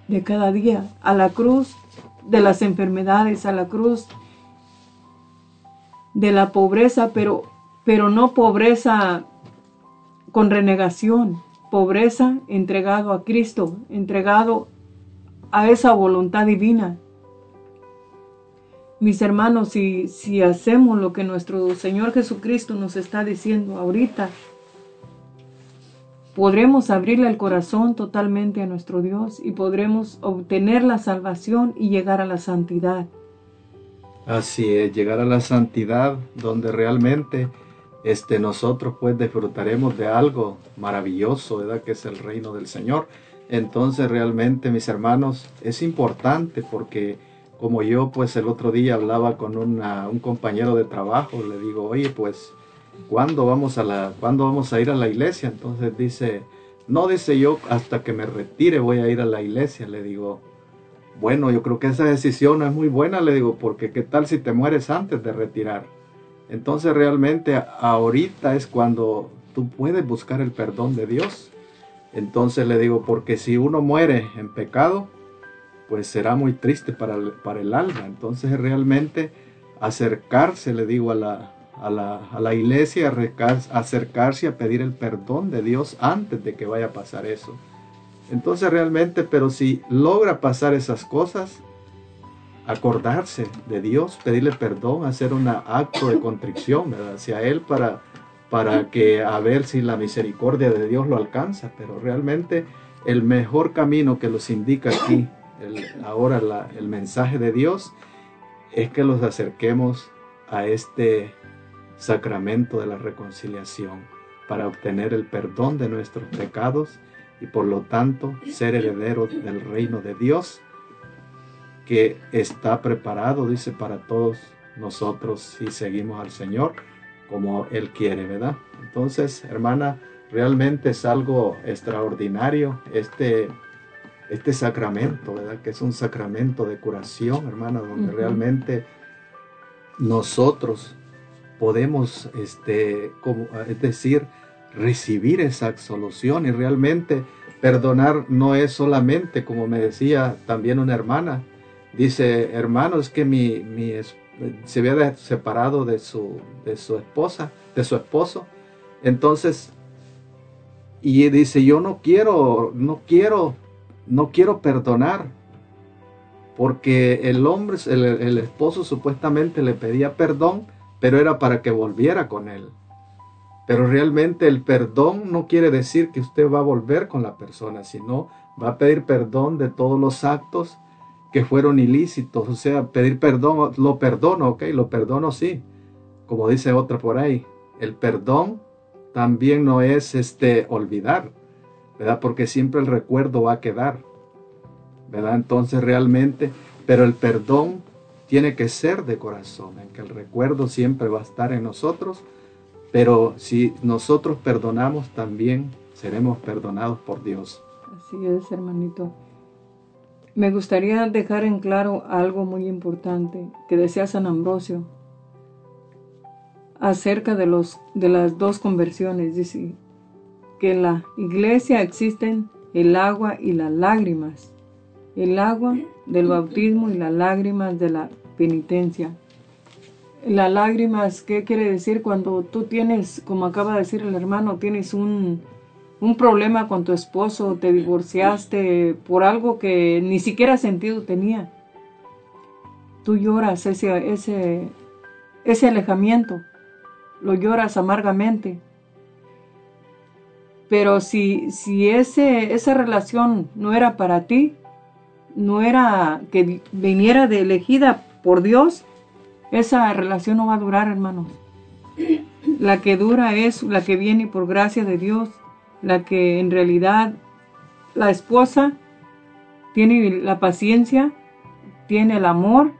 de cada día, a la cruz de las enfermedades, a la cruz de la pobreza, pero, pero no pobreza con renegación, pobreza entregado a Cristo, entregado a esa voluntad divina. Mis hermanos, si, si hacemos lo que nuestro Señor Jesucristo nos está diciendo ahorita, podremos abrirle el corazón totalmente a nuestro Dios y podremos obtener la salvación y llegar a la santidad. Así es, llegar a la santidad donde realmente este, nosotros pues disfrutaremos de algo maravilloso, ¿verdad? Que es el reino del Señor. Entonces realmente, mis hermanos, es importante porque como yo pues el otro día hablaba con una- un compañero de trabajo, le digo, oye pues, ¿cuándo vamos, a la, ¿cuándo vamos a ir a la iglesia? Entonces dice, no, dice yo, hasta que me retire voy a ir a la iglesia. Le digo, bueno, yo creo que esa decisión no es muy buena, le digo, porque ¿qué tal si te mueres antes de retirar? Entonces realmente ahorita es cuando tú puedes buscar el perdón de Dios. Entonces le digo, porque si uno muere en pecado, pues será muy triste para el, para el alma. Entonces realmente acercarse, le digo, a la, a la, a la iglesia, arrecar- acercarse a pedir el perdón de Dios antes de que vaya a pasar eso. Entonces realmente, pero si logra pasar esas cosas, acordarse de Dios, pedirle perdón, hacer un acto de contrición hacia Él para, para que a ver si la misericordia de Dios lo alcanza. Pero realmente el mejor camino que los indica aquí, ahora el mensaje de Dios, es que los acerquemos a este sacramento de la reconciliación para obtener el perdón de nuestros pecados y por lo tanto ser herederos del reino de Dios que está preparado, dice, para todos nosotros si seguimos al Señor como Él quiere, ¿verdad? Entonces, hermana, realmente es algo extraordinario este, este sacramento, ¿verdad? Que es un sacramento de curación, hermana, donde realmente nosotros podemos, este, como, es decir, recibir esa absolución y realmente perdonar no es solamente, como me decía también una hermana, dice, hermano, es que mi, mi se había separado de su, de su esposa, de su esposo, entonces, y dice, yo no quiero, no quiero, no quiero perdonar, porque el hombre, el, el esposo supuestamente le pedía perdón, pero era para que volviera con él. Pero realmente el perdón no quiere decir que usted va a volver con la persona, sino va a pedir perdón de todos los actos que fueron ilícitos. O sea, pedir perdón, lo perdono, ok, lo perdono sí. Como dice otra por ahí, el perdón también no es este olvidar, ¿verdad? Porque siempre el recuerdo va a quedar, ¿verdad? Entonces realmente, pero el perdón tiene que ser de corazón, en que el recuerdo siempre va a estar en nosotros, pero si nosotros perdonamos también seremos perdonados por Dios. Así es, hermanito. Me gustaría dejar en claro algo muy importante que decía San Ambrosio acerca de, los, de las dos conversiones. Dice que en la iglesia existen el agua y las lágrimas. El agua del bautismo y las lágrimas de la penitencia. Las lágrimas, ¿qué quiere decir? Cuando tú tienes, como acaba de decir el hermano, tienes un, un problema con tu esposo, te divorciaste por algo que ni siquiera sentido tenía. Tú lloras ese, ese, ese alejamiento, lo lloras amargamente. Pero si, si ese, esa relación no era para ti, no era que viniera de elegida por Dios, esa relación no va a durar, hermanos. La que dura es la que viene por gracia de Dios, la que en realidad la esposa tiene la paciencia, tiene el amor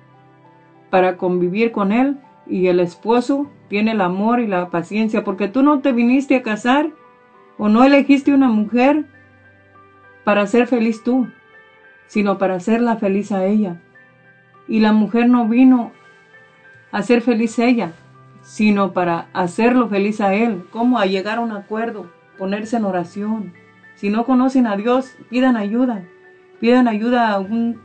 para convivir con él y el esposo tiene el amor y la paciencia, porque tú no te viniste a casar o no elegiste una mujer para ser feliz tú, sino para hacerla feliz a ella. Y la mujer no vino a ser feliz ella, sino para hacerlo feliz a él. ¿Cómo? A llegar a un acuerdo, ponerse en oración. Si no conocen a Dios, pidan ayuda. Pidan ayuda a un,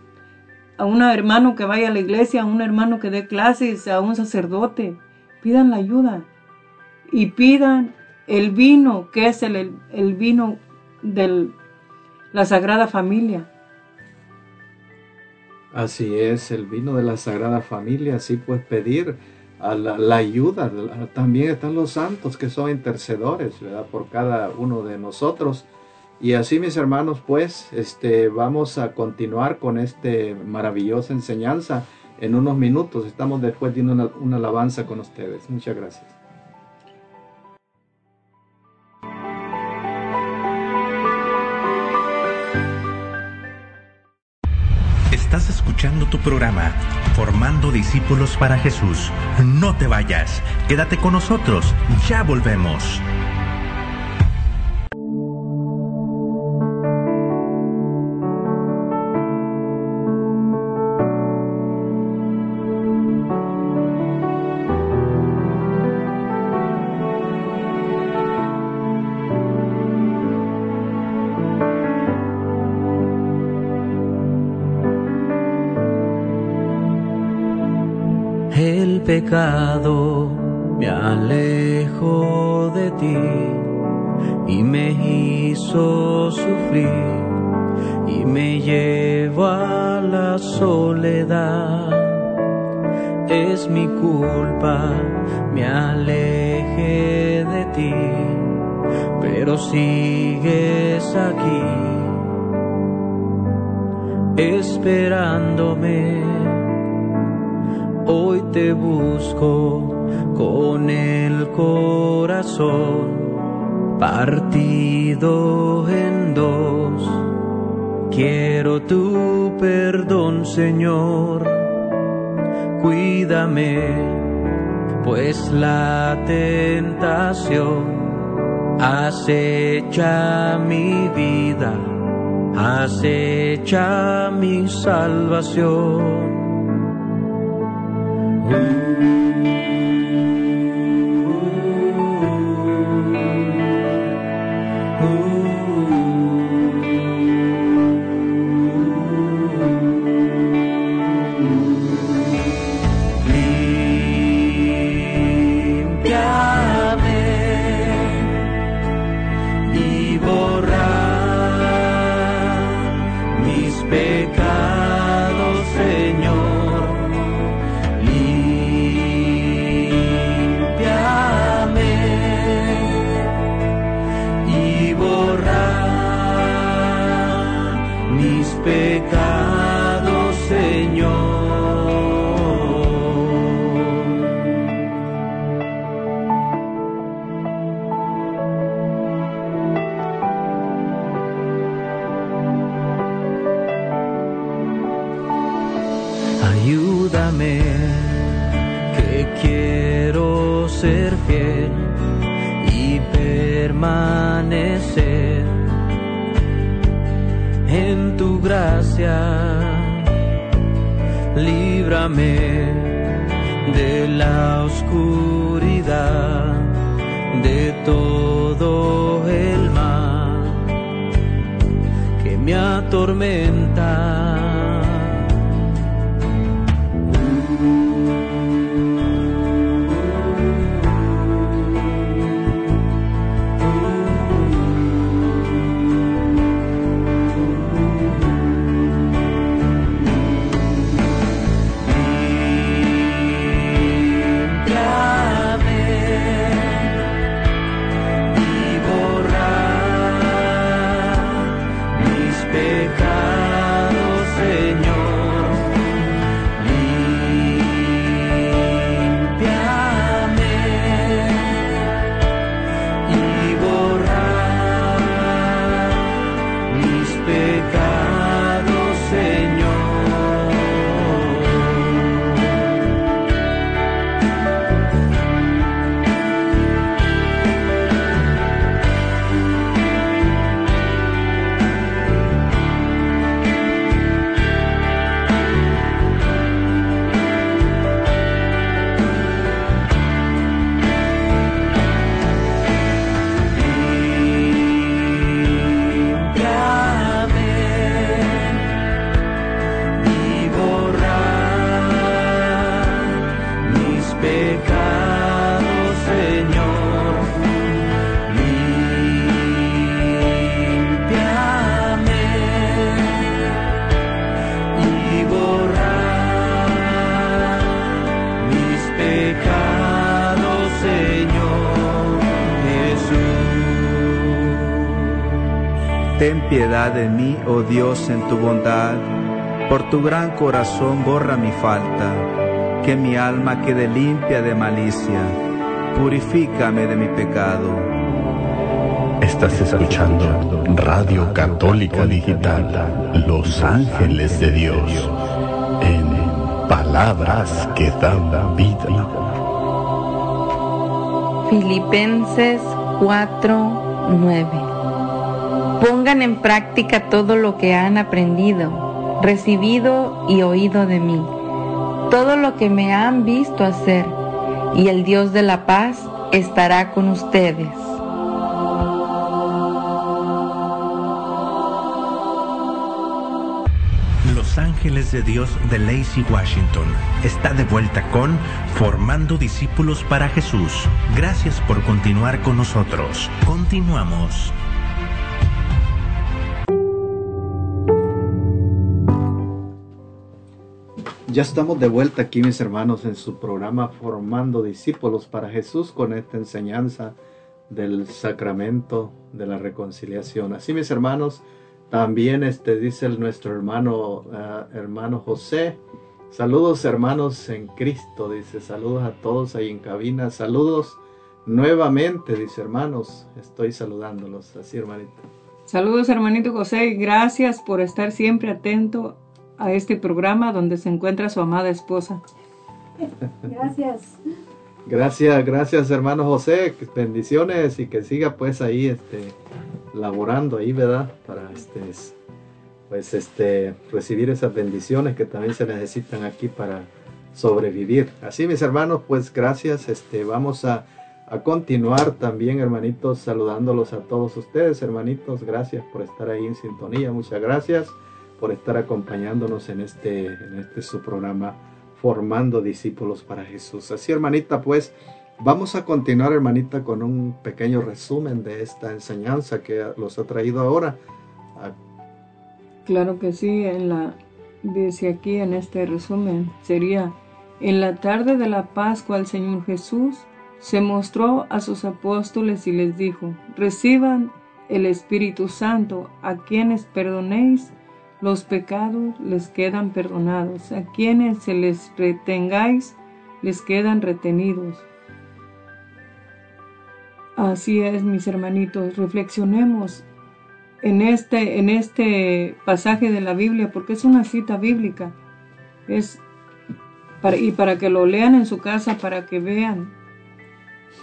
a un hermano que vaya a la iglesia, a un hermano que dé clases, a un sacerdote. Pidan la ayuda. Y pidan el vino, que es el, el, vino de la Sagrada Familia. Así es, el vino de la Sagrada Familia, así pues pedir a la, ayuda. También están los santos que son intercedores, ¿verdad? Por cada uno de nosotros. Y así, mis hermanos, pues, este, vamos a continuar con este maravillosa enseñanza en unos minutos. Estamos después de una alabanza con ustedes. Muchas gracias. Escuchando tu programa, Formando Discípulos para Jesús. No te vayas, quédate con nosotros, ya volvemos. Me alejó de ti y me hizo sufrir y me llevó a la soledad. Es mi culpa, me alejé de ti, pero sigues aquí esperándome te busco con el corazón partido en dos. Quiero tu perdón, Señor, cuídame, pues la tentación acecha mi vida, acecha mi salvación. De mí, oh Dios, en tu bondad. Por tu gran corazón borra mi falta, que mi alma quede limpia de malicia. Purifícame de mi pecado. Estás escuchando Radio Católica Digital, Los Ángeles de Dios, en palabras que dan vida. Filipenses 4:9 Pongan en práctica todo lo que han aprendido, recibido y oído de mí, todo lo que me han visto hacer, y el Dios de la paz estará con ustedes. Los Ángeles de Dios de Lacey Washington está de vuelta con Formando Discípulos para Jesús. Gracias por continuar con nosotros. Continuamos. Ya estamos de vuelta aquí, mis hermanos, en su programa Formando Discípulos para Jesús con esta enseñanza del sacramento de la reconciliación. Así, mis hermanos, también este dice nuestro hermano ah, hermano José. Saludos hermanos en Cristo, dice. Saludos a todos ahí en cabina. Saludos nuevamente, dice hermanos. Estoy saludándolos. Así, hermanito. Saludos hermanito José gracias por estar siempre atento a este programa donde se encuentra su amada esposa. Gracias. Gracias, gracias hermano José, bendiciones y que siga pues ahí este laborando ahí, ¿verdad? Para este pues este recibir esas bendiciones que también se necesitan aquí para sobrevivir. Así mis hermanos, pues gracias, este vamos a, a continuar también hermanitos saludándolos a todos ustedes, hermanitos, gracias por estar ahí en sintonía, muchas gracias por estar acompañándonos en este en este su programa formando discípulos para Jesús. Así, hermanita, pues vamos a continuar, hermanita, con un pequeño resumen de esta enseñanza que los ha traído ahora. Ah, Claro que sí, en la dice aquí en este resumen sería en la tarde de la Pascua el Señor Jesús se mostró a sus apóstoles y les dijo: Reciban el Espíritu Santo, a quienes perdonéis los pecados les quedan perdonados, a quienes se les retengáis les quedan retenidos. Así es, mis hermanitos, reflexionemos en este, en este pasaje de la Biblia, porque es una cita bíblica. Es para, y para que lo lean en su casa, para que vean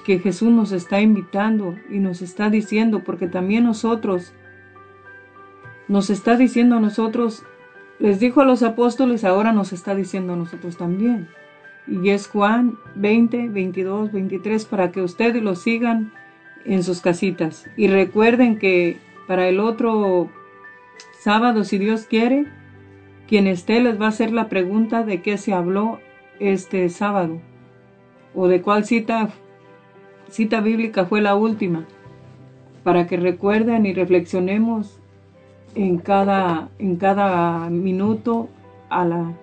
que Jesús nos está invitando y nos está diciendo, porque también nosotros, nos está diciendo a nosotros, les dijo a los apóstoles, ahora nos está diciendo a nosotros también. Y es Juan 20, 22, 23, para que ustedes lo sigan en sus casitas. Y recuerden que para el otro sábado, si Dios quiere, quien esté les va a hacer la pregunta de qué se habló este sábado o de cuál cita cita bíblica fue la última para que recuerden y reflexionemos en cada en cada minuto a la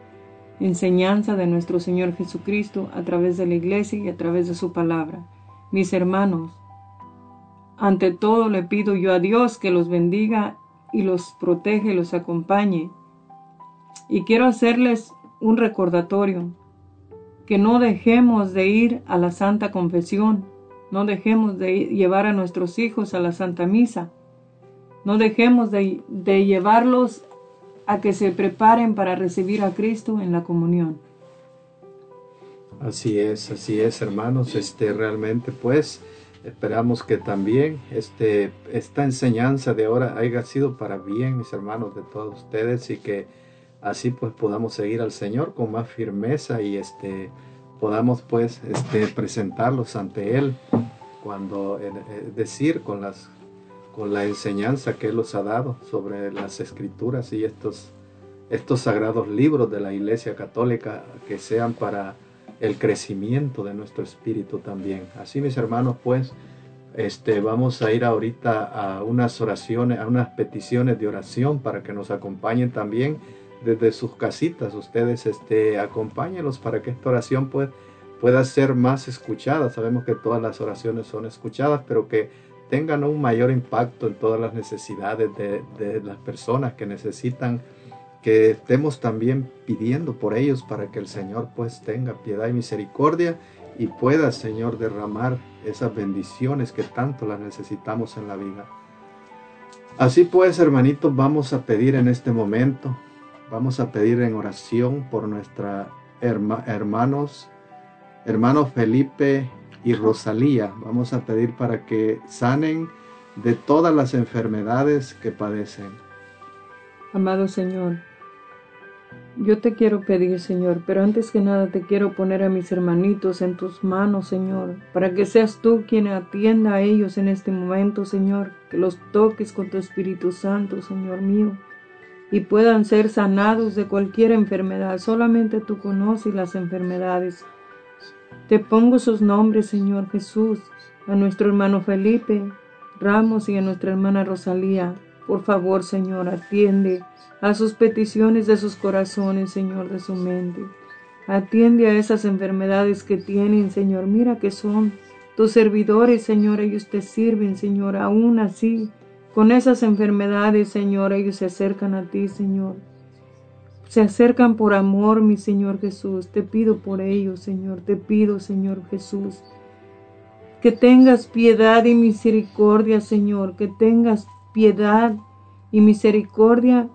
enseñanza de nuestro Señor Jesucristo a través de la iglesia y a través de su palabra. Mis hermanos, ante todo le pido yo a Dios que los bendiga y los protege, los acompañe. Y quiero hacerles un recordatorio, que no dejemos de ir a la Santa Confesión, no dejemos de llevar a nuestros hijos a la Santa Misa, no dejemos de, de llevarlos a que se preparen para recibir a Cristo en la comunión. Así es, así es, hermanos. Este realmente, pues, esperamos que también este, esta enseñanza de ahora haya sido para bien, mis hermanos, de todos ustedes y que así pues podamos seguir al Señor con más firmeza y este podamos pues este presentarlos ante Él cuando eh, eh, decir con las con la enseñanza que Él nos ha dado sobre las escrituras y estos estos sagrados libros de la Iglesia Católica que sean para el crecimiento de nuestro espíritu también. Así mis hermanos, pues, este, vamos a ir ahorita a unas oraciones, a unas peticiones de oración para que nos acompañen también desde sus casitas. Ustedes, este, acompáñenlos para que esta oración pues, pueda ser más escuchada. Sabemos que todas las oraciones son escuchadas, pero que tengan un mayor impacto en todas las necesidades de, las personas que necesitan que estemos también pidiendo por ellos para que el Señor pues tenga piedad y misericordia y pueda, Señor, derramar esas bendiciones que tanto las necesitamos en la vida. Así pues, hermanitos, vamos a pedir en este momento, vamos a pedir en oración por nuestra herma- hermanos, hermanos Felipe y Rosalía. Vamos a pedir para que sanen de todas las enfermedades que padecen. Amado Señor, yo te quiero pedir, Señor, pero antes que nada te quiero poner a mis hermanitos en tus manos, Señor, para que seas tú quien atienda a ellos en este momento, Señor, que los toques con tu Espíritu Santo, Señor mío, y puedan ser sanados de cualquier enfermedad. Solamente tú conoces las enfermedades. Te pongo sus nombres, Señor Jesús, a nuestro hermano Felipe Ramos y a nuestra hermana Rosalía. Por favor, Señor, atiende a sus peticiones de sus corazones, Señor, de su mente. Atiende a esas enfermedades que tienen, Señor. Mira que son tus servidores, Señor. Ellos te sirven, Señor. Aún así, con esas enfermedades, Señor, ellos se acercan a ti, Señor. Se acercan por amor, mi Señor Jesús. Te pido por ellos, Señor. Te pido, Señor Jesús. Que tengas piedad y misericordia, Señor. Que tengas piedad y misericordia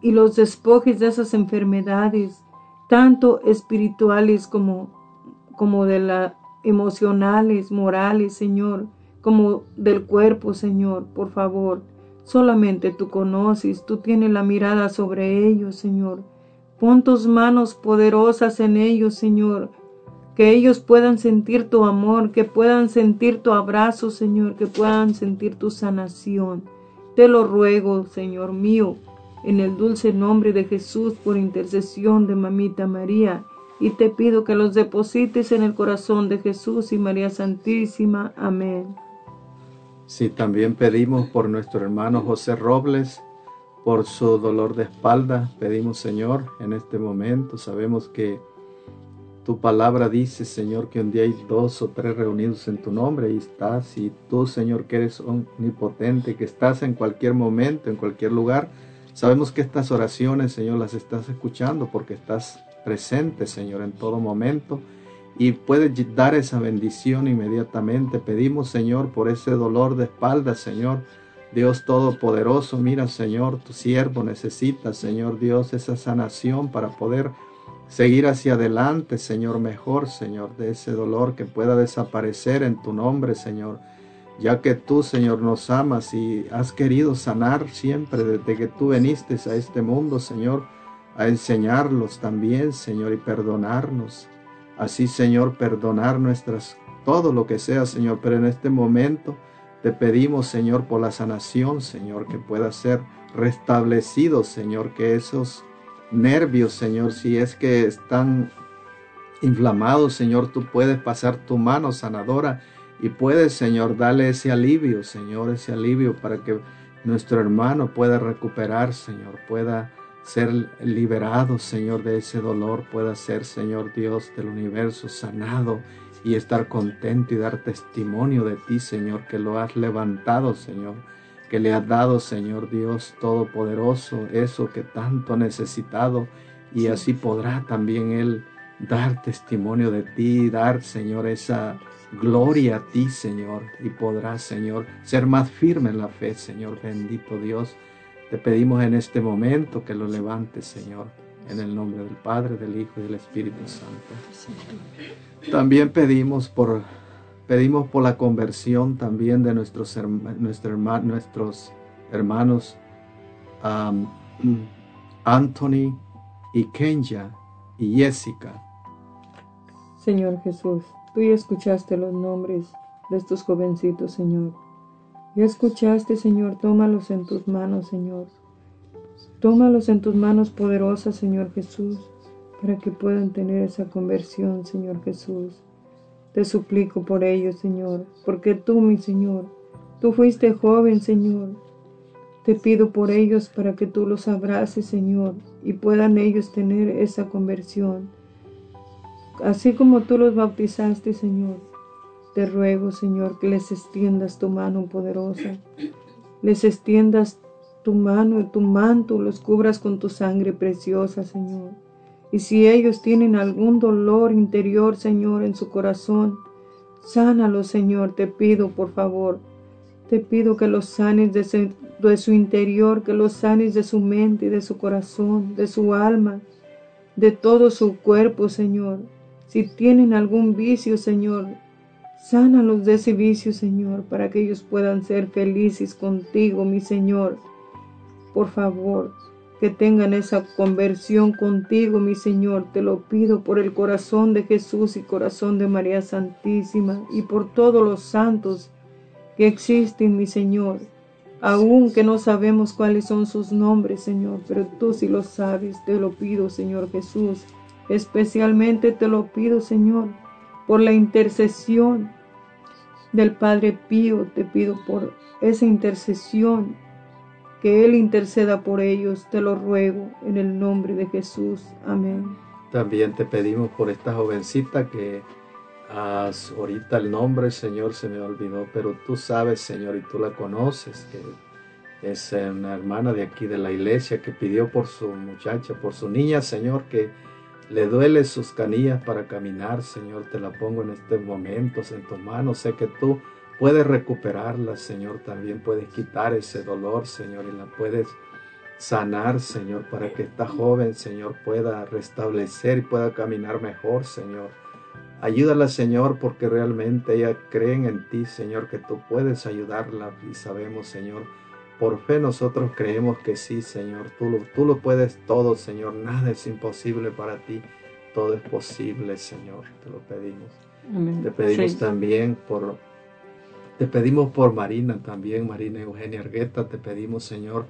y los despojes de esas enfermedades, tanto espirituales como, como de las emocionales, morales, Señor, como del cuerpo, Señor, por favor. Solamente tú conoces, tú tienes la mirada sobre ellos, Señor. Pon tus manos poderosas en ellos, Señor, que ellos puedan sentir tu amor, que puedan sentir tu abrazo, Señor, que puedan sentir tu sanación. Te lo ruego, Señor mío, en el dulce nombre de Jesús, por intercesión de Mamita María, y te pido que los deposites en el corazón de Jesús y María Santísima. Amén. Sí, también pedimos por nuestro hermano José Robles, por su dolor de espalda. Pedimos, Señor, en este momento, sabemos que tu palabra dice, Señor, que un día hay dos o tres reunidos en tu nombre y estás. Y tú, Señor, que eres omnipotente, que estás en cualquier momento, en cualquier lugar. Sabemos que estas oraciones, Señor, las estás escuchando porque estás presente, Señor, en todo momento y puedes dar esa bendición inmediatamente. Pedimos, Señor, por ese dolor de espalda, Señor. Dios Todopoderoso, mira, Señor, tu siervo necesita, Señor Dios, esa sanación para poder seguir hacia adelante, Señor, mejor, Señor, de ese dolor que pueda desaparecer en tu nombre, Señor. Ya que tú, Señor, nos amas y has querido sanar siempre desde que tú viniste a este mundo, Señor, a enseñarlos también, Señor, y perdonarnos. Así, Señor, perdonar nuestras, todo lo que sea, Señor, pero en este momento te pedimos, Señor, por la sanación, Señor, que pueda ser restablecido, Señor, que esos nervios, Señor, si es que están inflamados, Señor, tú puedes pasar tu mano sanadora y puedes, Señor, darle ese alivio, Señor, ese alivio para que nuestro hermano pueda recuperar, Señor, pueda ser liberado, Señor, de ese dolor, pueda ser, Señor Dios del universo, sanado y estar contento y dar testimonio de ti, Señor, que lo has levantado, Señor, que le has dado, Señor Dios Todopoderoso, eso que tanto ha necesitado. Y así podrá también Él dar testimonio de ti, dar, Señor, esa gloria a ti, Señor, y podrá, Señor, ser más firme en la fe, Señor, bendito Dios. Te pedimos en este momento que lo levantes, Señor, en el nombre del Padre, del Hijo y del Espíritu Santo. También pedimos por, pedimos por la conversión también de nuestros, nuestro nuestros hermanos um, Anthony y Kenya y Jessica. Señor Jesús, tú ya escuchaste los nombres de estos jovencitos, Señor. Ya escuchaste, Señor, tómalos en tus manos, Señor. Tómalos en tus manos poderosas, Señor Jesús, para que puedan tener esa conversión, Señor Jesús. Te suplico por ellos, Señor, porque tú, mi Señor, tú fuiste joven, Señor. Te pido por ellos para que tú los abraces, Señor, y puedan ellos tener esa conversión. Así como tú los bautizaste, Señor, Te ruego, Señor, que les extiendas tu mano poderosa, les extiendas tu mano y tu manto, los cubras con tu sangre preciosa, Señor. Y si ellos tienen algún dolor interior, Señor, en su corazón, sánalo, Señor, te pido, por favor. Te pido que los sanes de, de su interior, que los sanes de su mente y de su corazón, de su alma, de todo su cuerpo, Señor. Si tienen algún vicio, Señor, sánalos de ese vicio, Señor, para que ellos puedan ser felices contigo, mi Señor. Por favor, que tengan esa conversión contigo, mi Señor. Te lo pido por el corazón de Jesús y corazón de María Santísima y por todos los santos que existen, mi Señor. Aun que no sabemos cuáles son sus nombres, Señor, pero tú sí lo sabes. Te lo pido, Señor Jesús. Especialmente te lo pido, Señor, por la intercesión del Padre Pío. Te pido por esa intercesión que Él interceda por ellos, te lo ruego en el nombre de Jesús. Amén. También te pedimos por esta jovencita que ah, ahorita el nombre, Señor, se me olvidó, pero tú sabes, Señor, y tú la conoces, que es una hermana de aquí de la iglesia que pidió por su muchacha, por su niña, Señor, que le duele sus canillas para caminar, Señor, te la pongo en estos momentos en tus manos, sé que tú puedes recuperarla, Señor, también puedes quitar ese dolor, Señor, y la puedes sanar, Señor, para que esta joven, Señor, pueda restablecer y pueda caminar mejor, Señor. Ayúdala, Señor, porque realmente ella creen en ti, Señor, que tú puedes ayudarla y sabemos, Señor, por fe nosotros creemos que sí, Señor. Tú lo, tú lo puedes todo, Señor. Nada es imposible para ti. Todo es posible, Señor. Te lo pedimos. Amén. Te pedimos Sí. también por, te pedimos por Marina también, Marina Eugenia Argueta, te pedimos, Señor,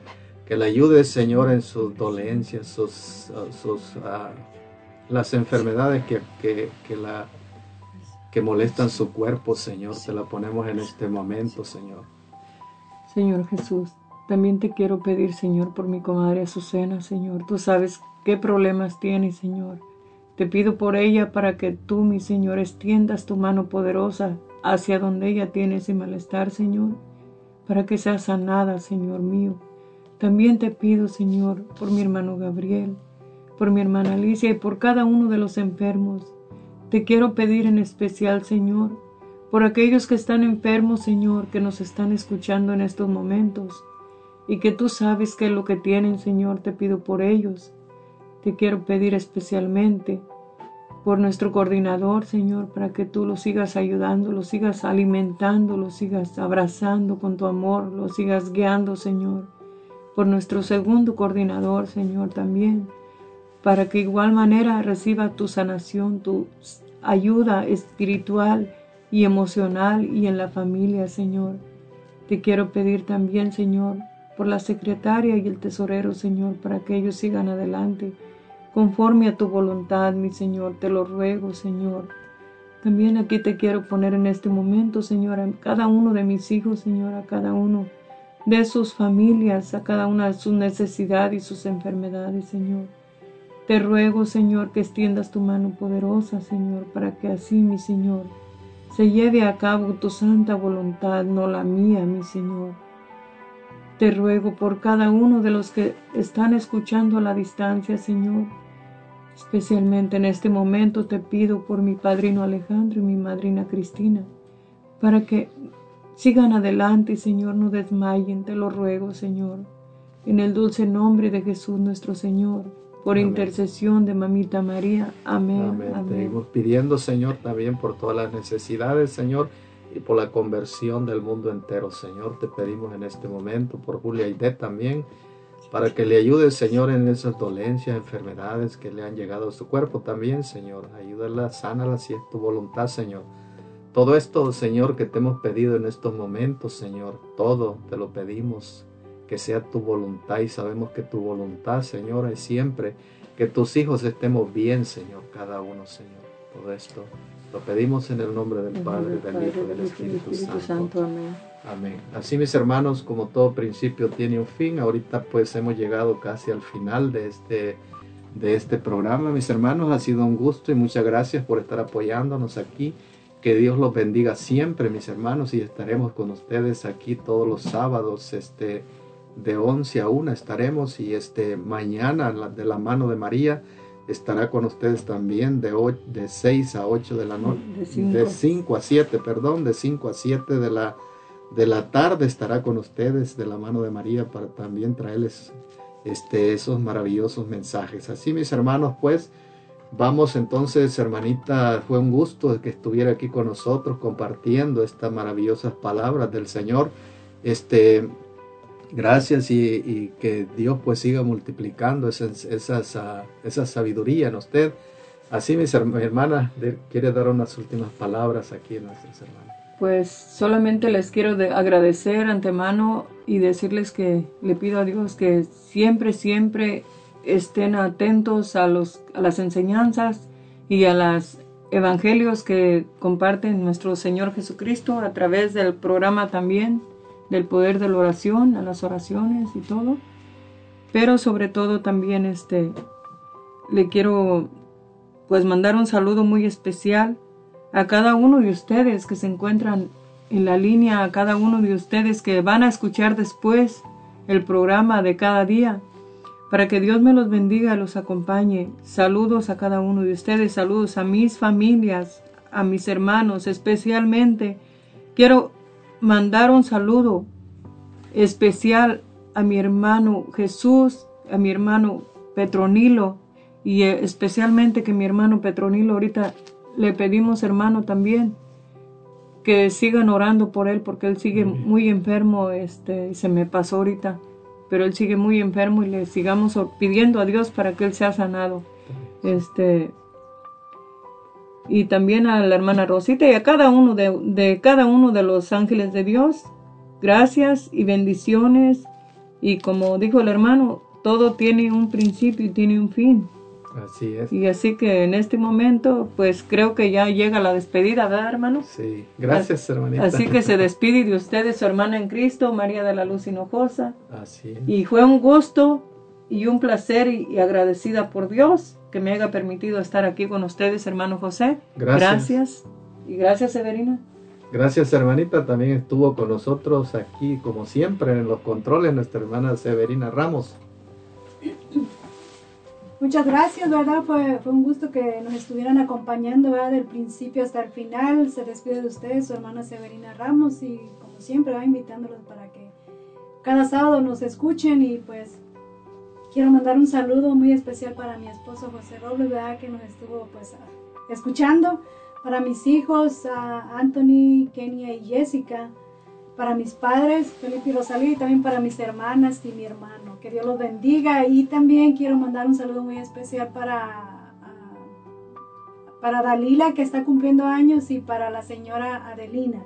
que la ayudes, Señor, en sus dolencias, sus, ah, sus ah, las enfermedades que, que, que la que molestan su cuerpo, Señor, te la ponemos en este momento, Señor. Señor Jesús, también te quiero pedir, Señor, por mi comadre Azucena, Señor. Tú sabes qué problemas tiene, Señor. Te pido por ella para que tú, mi Señor, extiendas tu mano poderosa hacia donde ella tiene ese malestar, Señor, para que sea sanada, Señor mío. También te pido, Señor, por mi hermano Gabriel, por mi hermana Alicia y por cada uno de los enfermos. Te quiero pedir en especial, Señor, por aquellos que están enfermos, Señor, que nos están escuchando en estos momentos y que tú sabes qué es lo que tienen, Señor, te pido por ellos. Te quiero pedir especialmente por nuestro coordinador, Señor, para que tú lo sigas ayudando, lo sigas alimentando, lo sigas abrazando con tu amor, lo sigas guiando, Señor. Por nuestro segundo coordinador, Señor, también, para que igual manera reciba tu sanación, tu ayuda espiritual y emocional y en la familia, Señor. Te quiero pedir también, Señor, por la secretaria y el tesorero, Señor, para que ellos sigan adelante, conforme a tu voluntad, mi Señor, te lo ruego, Señor. También aquí te quiero poner en este momento, Señor, a cada uno de mis hijos, Señor, a cada uno de sus familias, a cada una de sus necesidades y sus enfermedades, Señor. Te ruego, Señor, que extiendas tu mano poderosa, Señor, para que así, mi Señor, se lleve a cabo tu santa voluntad, no la mía, mi Señor. Te ruego por cada uno de los que están escuchando a la distancia, Señor. Especialmente en este momento te pido por mi padrino Alejandro y mi madrina Cristina, para que sigan adelante, Señor, no desmayen, te lo ruego, Señor. En el dulce nombre de Jesús nuestro Señor, por Amén. intercesión de Mamita María. Amén. Amén. Amén. Seguimos pidiendo, Señor, también por todas las necesidades, Señor, y por la conversión del mundo entero, Señor. Te pedimos en este momento por Julia Aide también, para que le ayudes, Señor, en esas dolencias, enfermedades que le han llegado a su cuerpo también, Señor. Ayúdala, sánala si es tu voluntad, Señor. Todo esto, Señor, que te hemos pedido en estos momentos, Señor, todo te lo pedimos, que sea tu voluntad y sabemos que tu voluntad, Señor, es siempre que tus hijos estemos bien, Señor, cada uno, Señor. Todo esto lo pedimos en el nombre del Padre, del Hijo y del Espíritu, Santo. Amén. Amén. Así mis hermanos, como todo principio tiene un fin, ahorita pues hemos llegado casi al final de este, de este programa. Mis hermanos, ha sido un gusto y muchas gracias por estar apoyándonos aquí. Que Dios los bendiga siempre, mis hermanos, y estaremos con ustedes aquí todos los sábados, este, de 11 a 1 estaremos, y este, mañana de la mano de María estará con ustedes también de, o- de 6 a 8 de la noche, De cinco. de 5 a 7, perdón, de 5 a 7 de la, de la tarde estará con ustedes de la mano de María para también traerles este, esos maravillosos mensajes. Así, mis hermanos, pues, Vamos entonces, hermanita, fue un gusto que estuviera aquí con nosotros compartiendo estas maravillosas palabras del Señor. Este, gracias y, que Dios pues siga multiplicando esas, ah, esa sabiduría en usted. Así, mis herma- hermanas, quiere dar unas últimas palabras aquí a nuestras hermanas. Pues solamente les quiero de- agradecer antemano y decirles que le pido a Dios que siempre, siempre estén atentos a, los, a las enseñanzas y a los evangelios que comparten nuestro Señor Jesucristo a través del programa también, del poder de la oración, a las oraciones y todo. Pero sobre todo también este, le quiero pues mandar un saludo muy especial a cada uno de ustedes que se encuentran en la línea, a cada uno de ustedes que van a escuchar después el programa de cada día, para que Dios me los bendiga y los acompañe. Saludos a cada uno de ustedes, saludos a mis familias, a mis hermanos, especialmente. Quiero mandar un saludo especial a mi hermano Jesús, a mi hermano Petronilo, y eh, especialmente que mi hermano Petronilo ahorita le pedimos hermano también que sigan orando por él porque él sigue muy enfermo este se me pasó ahorita pero él sigue muy enfermo y le sigamos pidiendo a Dios para que él sea sanado. Este y también a la hermana Rosita y a cada uno de, de cada uno de los ángeles de Dios gracias y bendiciones. Y como dijo el hermano todo tiene un principio y tiene un fin Así es. y así que en este momento, pues creo que ya llega la despedida, ¿verdad, hermano? Sí, gracias, hermanita. Así que se despide de ustedes su hermana en Cristo, María de la Luz Hinojosa. Así es. Y fue un gusto y un placer y, y agradecida por Dios que me haya permitido estar aquí con ustedes, hermano José. Gracias. Gracias. Y gracias, Severina. Gracias, hermanita. También estuvo con nosotros aquí, como siempre, en los controles, nuestra hermana Severina Ramos. Muchas gracias, ¿verdad? Fue, fue un gusto que nos estuvieran acompañando, ¿verdad? Del principio hasta el final. Se despide de ustedes su hermana Severina Ramos y como siempre va invitándolos para que cada sábado nos escuchen y pues quiero mandar un saludo muy especial para mi esposo José Robles, ¿verdad? Que nos estuvo pues escuchando. Para mis hijos, a Anthony, Kenia y Jessica. Para mis padres, Felipe y Rosalía, y también para mis hermanas y mi hermano. Que Dios los bendiga. Y también quiero mandar un saludo muy especial para, a- para Dalila, que está cumpliendo años, y para la señora Adelina,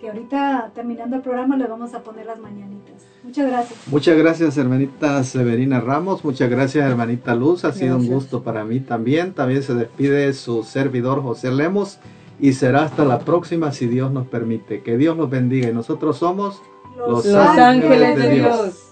que ahorita terminando el programa le vamos a poner las mañanitas. Muchas gracias. Muchas gracias, hermanita Severina Ramos. Muchas gracias, hermanita Luz. Ha sido un gusto para mí también. También se despide su servidor José Lemos. Y será hasta la próxima si Dios nos permite. Que Dios los bendiga. Y nosotros somos Los Los ángeles de Dios.